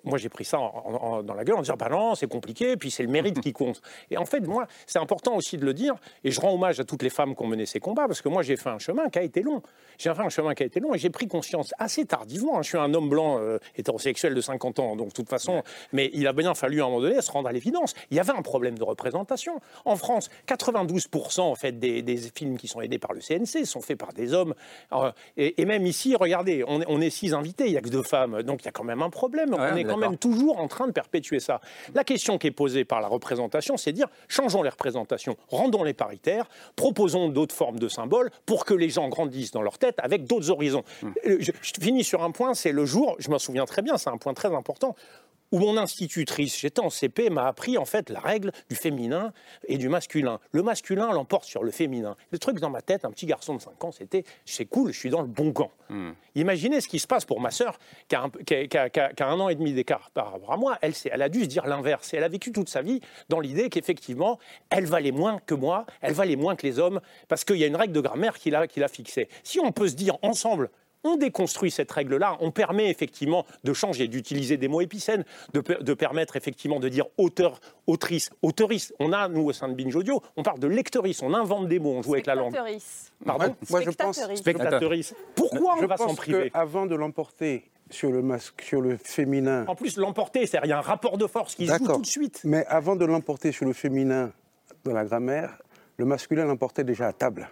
Moi, j'ai pris ça en- en- dans la gueule en disant, bah non, c'est compliqué, puis c'est le mérite qui compte. Et en fait, moi, c'est important aussi de le dire, et je rends hommage à toutes les femmes qui ont mené ces combats, parce que moi, j'ai fait un chemin qui a été long. J'ai fait un chemin qui a été long, et j'ai pris conscience assez tardivement. hein. Je suis un homme blanc euh, hétérosexuel de 50 ans, donc de toute façon, mais il a bien fallu à un moment donné se rendre à l'évidence. Il y avait un problème de représentation. En France, 92% en fait des, des films qui sont aidés par le CNC sont faits par des hommes. Alors, et, et même ici, regardez, on, est- on est six invités, il n'y a que deux femmes, donc il y a quand même un problème. Ouais, on est quand même toujours en train de perpétuer ça. La question qui est posée par la représentation, c'est de dire changeons les représentations, rendons-les paritaires, proposons d'autres formes de symboles pour que les gens grandissent dans leur tête avec d'autres horizons. Euh, Je, je finis sur un point, c'est le jour, je m'en souviens très bien, c'est un point très important, où mon institutrice, j'étais en CP, m'a appris en fait la règle du féminin et du masculin. Le masculin l'emporte sur le féminin. Le truc dans ma tête, un petit garçon de 5 ans, c'était c'est cool, je suis dans le bon camp. Imaginez ce qui se passe pour ma sœur qui a un, qui a- qui a- qui a- qui a un an et demi d'écart par rapport à moi. Elle, elle a dû se dire l'inverse. Elle a vécu toute sa vie dans l'idée qu'effectivement, elle valait moins que moi, elle valait moins que les hommes, parce qu'il y a une règle de grammaire qui l'a qui l'a fixée. Si on peut se dire ensemble, on déconstruit cette règle-là, on permet effectivement de changer, d'utiliser des mots épicènes, de, per- de permettre effectivement de dire auteur, autrice, auteurice. On a, nous, au sein de Binge Audio, on parle de lectrice, on invente des mots, on joue avec la langue. Spectatrice. Pardon Moi, je pense. Spectatrice. Pourquoi on je va s'en priver? Avant de l'emporter sur le masque, sur le féminin. En plus, l'emporter, c'est il y a un rapport de force qui se joue tout de suite. Mais avant de l'emporter sur le féminin dans la grammaire, le masculin l'emportait déjà à table.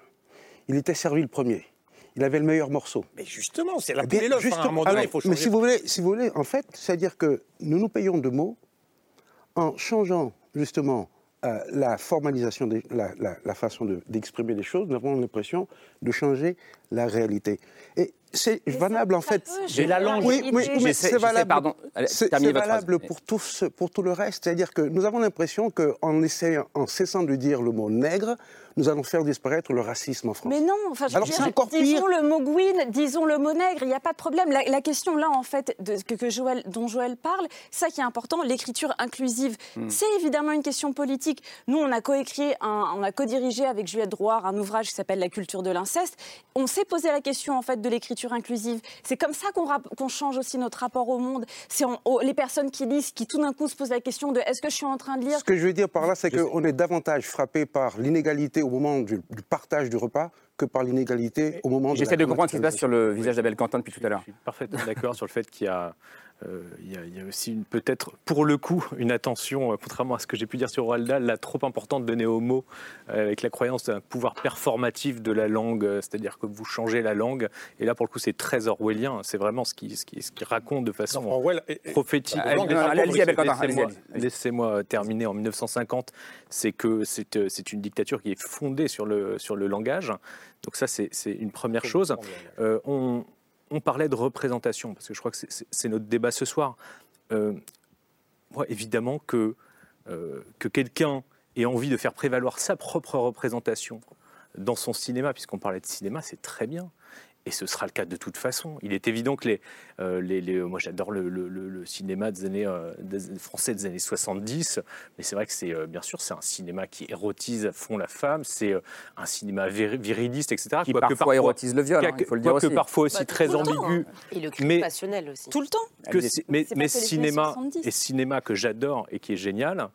Il était servi le premier. Il avait le meilleur morceau. Mais justement, c'est la Eh bien, poule et l'œuf, hein, à un moment donné, alors, il faut Mais changer. si vous voulez, si vous voulez, en fait, c'est-à-dire que nous nous payons de mots en changeant justement euh, la formalisation, des- la, la- la façon de- d'exprimer les choses, nous avons l'impression de changer la réalité. Et c'est valable en fait. J'ai la langue. Oui, oui, oui, c'est valable. pardon, C'est valable pour tout, ce- pour tout le reste. C'est-à-dire que nous avons l'impression qu'en essayant, en cessant de dire le mot nègre, nous allons faire disparaître le racisme en France. Mais non, enfin, je Alors dire, c'est encore pire. disons le mot Gwyn, disons le mot nègre, il n'y a pas de problème. La, la question là, en fait, de, que, que Joël, dont Joël parle, ça qui est important, l'écriture inclusive, Hmm. c'est évidemment une question politique. Nous, on a coécrit, un- on a co-dirigé avec Juliette Drouard un ouvrage qui s'appelle La culture de l'inceste. On s'est posé la question en fait de l'écriture inclusive. C'est comme ça qu'on change aussi notre rapport au monde. C'est les personnes qui lisent, qui tout d'un coup se posent la question de est-ce que je suis en train de lire Ce que je veux dire par là, c'est qu'on est davantage frappé par l'inégalité au moment du, du partage du repas que par l'inégalité au moment de J'essaie de comprendre ce qui se passe sur le visage d'Abel Quentin depuis tout à l'heure. parfaitement d'accord sur le fait qu'il y a, il y a, il y a aussi une- peut-être, pour le coup, une attention, euh, contrairement à ce que j'ai pu dire sur Roald Dahl, là, trop importante donnée aux mots, euh, avec la croyance d'un pouvoir performatif de la langue, euh, c'est-à-dire que vous changez la langue. Et là, pour le coup, c'est très orwellien. C'est vraiment ce qui, ce qui, ce qui raconte de façon Orwell prophétique. Laissez- Laissez-moi terminer en 1950. C'est que c'est euh, une dictature qui est fondée sur le, sur le langage. Donc ça, c'est c'est une première chose. Euh, on, on parlait de représentation, parce que je crois que c'est- notre débat ce soir. Euh, évidemment euh, que quelqu'un ait envie de faire prévaloir sa propre représentation dans son cinéma, puisqu'on parlait de cinéma, c'est très bien. Et ce sera le cas de toute façon. Il est évident que les, euh, les, les- moi j'adore le, le- le- le cinéma des années, euh, des- français des années 70, mais c'est vrai que c'est euh, bien sûr c'est un cinéma qui érotise à fond la femme, c'est euh, un cinéma vir- viriliste, etc. Qui parfois érotise le viol, hein, il faut le dire aussi. parfois aussi Bah, très temps, ambigu. hein. Et le cul mais passionnel aussi. tout le temps que mais, que cinéma 70. et cinéma que j'adore et qui est génial,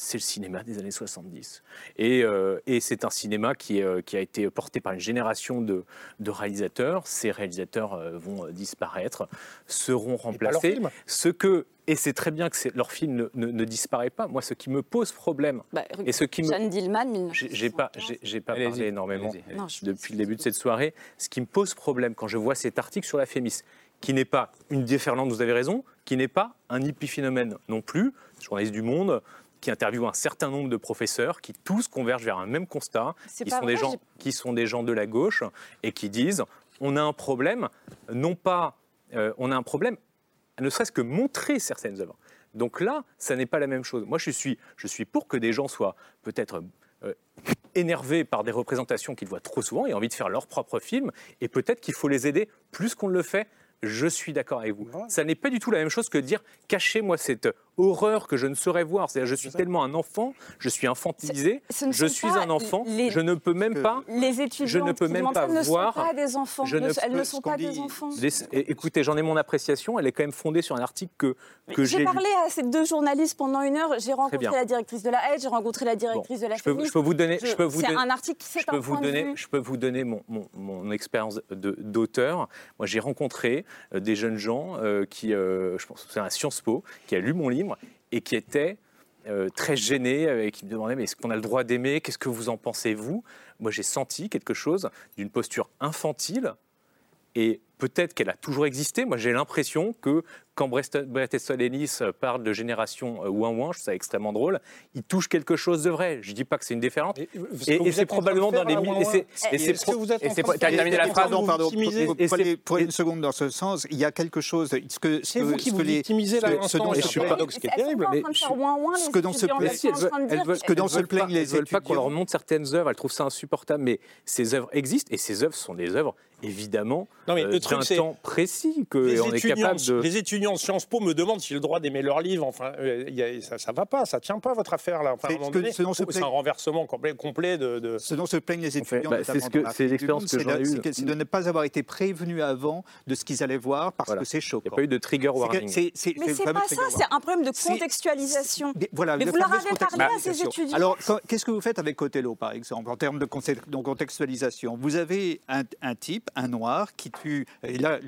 c'est le cinéma des années 70. Et, euh, et c'est un cinéma qui, euh, qui a été porté par une génération de, de réalisateurs. Ces réalisateurs euh, vont disparaître, seront remplacés. Ce que et c'est très bien que leur film ne, ne- ne disparaît pas. Moi, ce qui me pose problème Bah, et ce qui me Jeanne Dillman, 1975. j'ai pas, j'ai- pas parlé énormément. Non, je- depuis le début de cette soirée. Ce qui me pose problème quand je vois cet article sur la Fémis, qui n'est pas une déferlante, vous avez raison, qui n'est pas un épiphénomène non plus, journaliste du Monde, qui interviewe un certain nombre de professeurs qui tous convergent vers un même constat, qui sont, des gens, qui sont des gens de la gauche et qui disent on a un problème, non pas euh, on a un problème, ne serait-ce que montrer certaines œuvres. Donc là, ça n'est pas la même chose. Moi, je suis, je suis pour que des gens soient peut-être euh, énervés par des représentations qu'ils voient trop souvent et envie de faire leur propre film, et peut-être qu'il faut les aider plus qu'on ne le fait. Je suis d'accord avec vous. Ça n'est pas du tout la même chose que de dire cachez-moi cette horreur que je ne saurais voir. C'est-à-dire, je suis tellement un enfant, je suis infantilisé, Ce je suis un enfant, les- je ne peux même pas. Les étudiants je ne peux même pas ne voir. sont pas des enfants. je Ne- ne elles ne sont pas des enfants. Écoutez, j'en ai mon appréciation. Elle est quand même fondée sur un article que, que j'ai J'ai lu. parlé à ces deux journalistes pendant une heure. J'ai rencontré la directrice de la Aide, j'ai rencontré la directrice de la je peux, je peux vous donner, je peux vous C'est donner- un article qui je peux vous donner, vue. je peux vous donner mon, mon, mon expérience d'auteur. Moi, j'ai rencontré euh, des jeunes gens euh, qui, euh, je pense, que c'est un Sciences Po, qui a lu mon livre et qui était euh, très gêné, euh, et qui me demandait mais est-ce qu'on a le droit d'aimer? Qu'est-ce que vous en pensez vous? Moi, j'ai senti quelque chose d'une posture infantile et peut-être qu'elle a toujours existé. Moi, j'ai l'impression que quand Bret Easton Ellis parle de génération euh, ouin ouin, je trouve ça extrêmement drôle, il touche quelque chose de vrai. Je dis pas que c'est une déférente. Et, et c'est probablement dans les mille. Et c'est terminé la phrase Non, pardon. Pour, une seconde dans ce sens, il y a quelque chose. Ce que, c'est vous qui vous victimisez là ce dont je ce qui est terrible. Ce que dont se plaignent les étudiants. veulent pas qu'on leur montre certaines œuvres. Elles trouvent ça insupportable. Mais ces œuvres existent et ces œuvres sont des œuvres évidemment d'un temps précis qu'on est capable de. Les étudiants de Sciences Po me demandent si j'ai le droit d'aimer leurs livres. Enfin, euh, ça, ça va pas, ça tient pas votre affaire là. Enfin, c'est un renversement complet, complet de, Ce dont se plaignent les étudiants, bah, c'est l'expérience que j'ai eue. C'est de ne pas avoir été prévenus avant de ce qu'ils allaient voir parce que c'est choquant. Il n'y a pas eu de trigger warning. mais c'est pas ça, c'est un problème de contextualisation. Voilà, mais vous leur avez parlé à ces étudiants. Alors, qu'est-ce que vous faites avec Othello, par exemple, en termes de contextualisation? Vous avez un type, un noir, qui tue. Et là,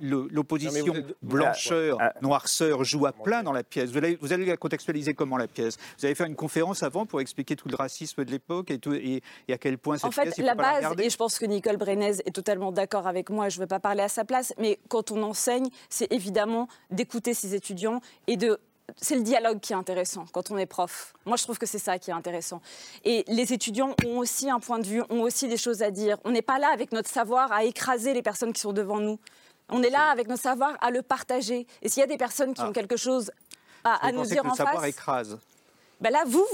l'opposition blancheur, ah. noirceur joue à plein dans la pièce. Vous allez, vous allez la contextualiser comment la pièce? Vous allez faire une conférence avant pour expliquer tout le racisme de l'époque et, et, et, à quel point cette en fait, pièce, la base, et je pense que Nicole Brenez est totalement d'accord avec moi, je ne veux pas parler à sa place, mais quand on enseigne, c'est évidemment d'écouter ses étudiants et de c'est le dialogue qui est intéressant quand on est prof. Moi, je trouve que c'est ça qui est intéressant. Et les étudiants ont aussi un point de vue, ont aussi des choses à dire. On n'est pas là avec notre savoir à écraser les personnes qui sont devant nous. On est là avec notre savoir à le partager. Et s'il y a des personnes qui ah. ont quelque chose à, à nous dire que en le savoir face, écrase. Ben là, vous,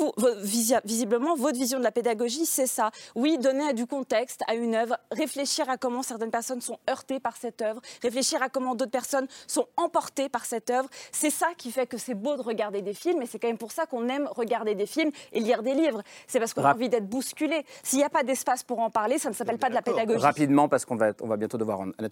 visiblement, votre vision de la pédagogie, c'est ça. Oui, donner du contexte à une œuvre, réfléchir à comment certaines personnes sont heurtées par cette œuvre, réfléchir à comment d'autres personnes sont emportées par cette œuvre. C'est ça qui fait que c'est beau de regarder des films, et c'est quand même pour ça qu'on aime regarder des films et lire des livres. C'est parce qu'on a envie d'être bousculé. S'il n'y a pas d'espace pour en parler, ça ne s'appelle pas de la pédagogie. Rapidement, parce qu'on va, on va bientôt devoir Anna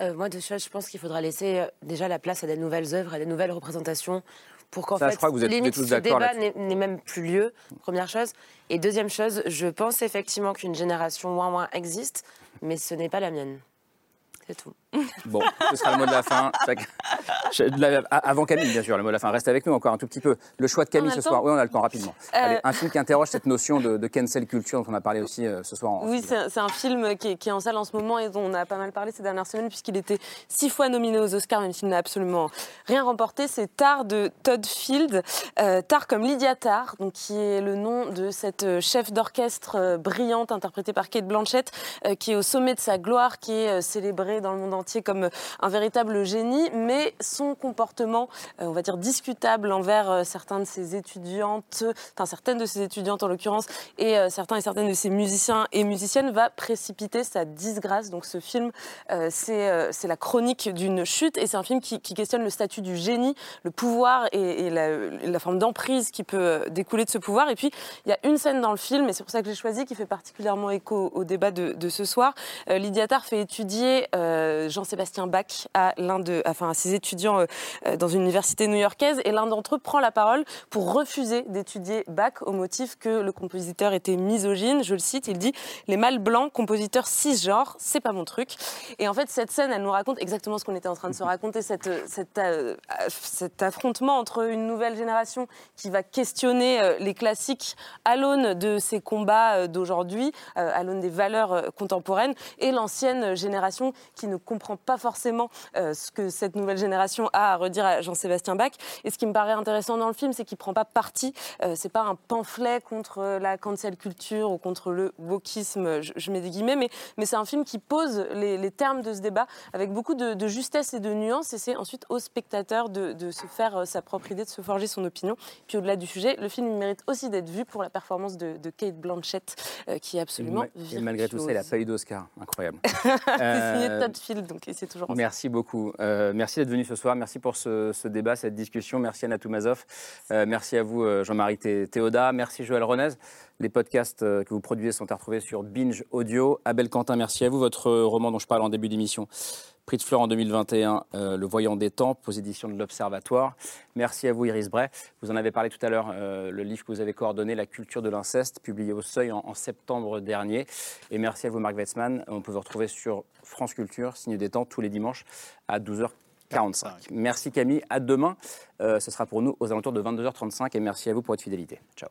euh, Moi, de je pense qu'il faudra laisser euh, déjà la place à des nouvelles œuvres, à des nouvelles représentations pour qu'en fait, je crois que vous êtes limite, tous ce débat n'est même plus lieu, première chose. Et deuxième chose, je pense effectivement qu'une génération moins moins existe, mais ce n'est pas la mienne. C'est tout. Bon, ce sera le mot de la fin. Avant Camille, bien sûr, le mot de la fin. Reste avec nous encore un tout petit peu. Le choix de Camille ce soir. Oui, on a le temps rapidement. Euh, un film qui interroge cette notion de, cancel culture dont on a parlé aussi euh, ce soir. oui, c'est un film qui est, en salle en ce moment et dont on a pas mal parlé ces dernières semaines puisqu'il était six fois nominé aux Oscars, même s'il n'a absolument rien remporté. C'est Tar de Todd Field. Euh, Tar comme Lydia Tar, donc qui est le nom de cette chef d'orchestre brillante interprétée par Kate Blanchett, qui est au sommet de sa gloire, qui est célébrée dans le monde entier comme un véritable génie, mais son comportement, euh, on va dire, discutable envers euh, certains de ses étudiantes, enfin certaines de ses étudiantes en l'occurrence, et euh, certains et certaines de ses musiciens et musiciennes, va précipiter sa disgrâce. Donc ce film, c'est c'est la chronique d'une chute, et c'est un film qui, questionne le statut du génie, le pouvoir et, la, forme d'emprise qui peut découler de ce pouvoir. Et puis, il y a une scène dans le film, et c'est pour ça que j'ai choisi, qui fait particulièrement écho au débat de, ce soir. Lydia Tarr fait étudier Jean-Sébastien Bach à l'un de, enfin, à ses étudiants euh, euh, dans une université new-yorkaise et l'un d'entre eux prend la parole pour refuser d'étudier Bach au motif que le compositeur était misogyne. Je le cite, il dit les mâles blancs, compositeurs cisgenres, c'est pas mon truc. Et en fait, cette scène, elle nous raconte exactement ce qu'on était en train de se raconter, euh, cet affrontement entre une nouvelle génération qui va questionner les classiques à l'aune de ces combats d'aujourd'hui, à l'aune des valeurs contemporaines, et l'ancienne génération qui ne comprend pas forcément euh, ce que cette nouvelle génération a à redire à Jean-Sébastien Bach. Et ce qui me paraît intéressant dans le film, c'est qu'il prend pas parti. Euh, c'est pas un pamphlet contre la cancel culture ou contre le wokisme, je, mets des guillemets, mais, mais c'est un film qui pose les, termes de ce débat avec beaucoup de, justesse et de nuance. Et c'est ensuite au spectateur de, se faire euh, sa propre idée, de se forger son opinion. Puis au-delà du sujet, le film mérite aussi d'être vu pour la performance de, Kate Blanchett, qui est absolument et, malgré tout ça, il a pas eu d'Oscar. Incroyable. toujours Merci beaucoup. Euh, merci d'être venu ce soir. Merci pour ce, débat, cette discussion. Merci Anna Toumazov. Euh, merci à vous, euh, Jean-Marie Théoda. Merci Joël Renez. Les podcasts que vous produisez sont à retrouver sur Binge Audio. Abel Quentin, merci à vous. Votre roman dont je parle en début d'émission Prix de Fleur en 2021, euh, Le Voyant des Temps, aux éditions de l'Observatoire. Merci à vous, Iris Bray. Vous en avez parlé tout à l'heure, euh, le livre que vous avez coordonné, La culture de l'inceste, publié au Seuil en, septembre dernier. Et merci à vous, Marc Wetzmann. On peut vous retrouver sur France Culture, Signe des Temps, tous les dimanches à 12h 45. Merci Camille, à demain. Euh, ce sera pour nous aux alentours de 22h35 et merci à vous pour votre fidélité. Ciao.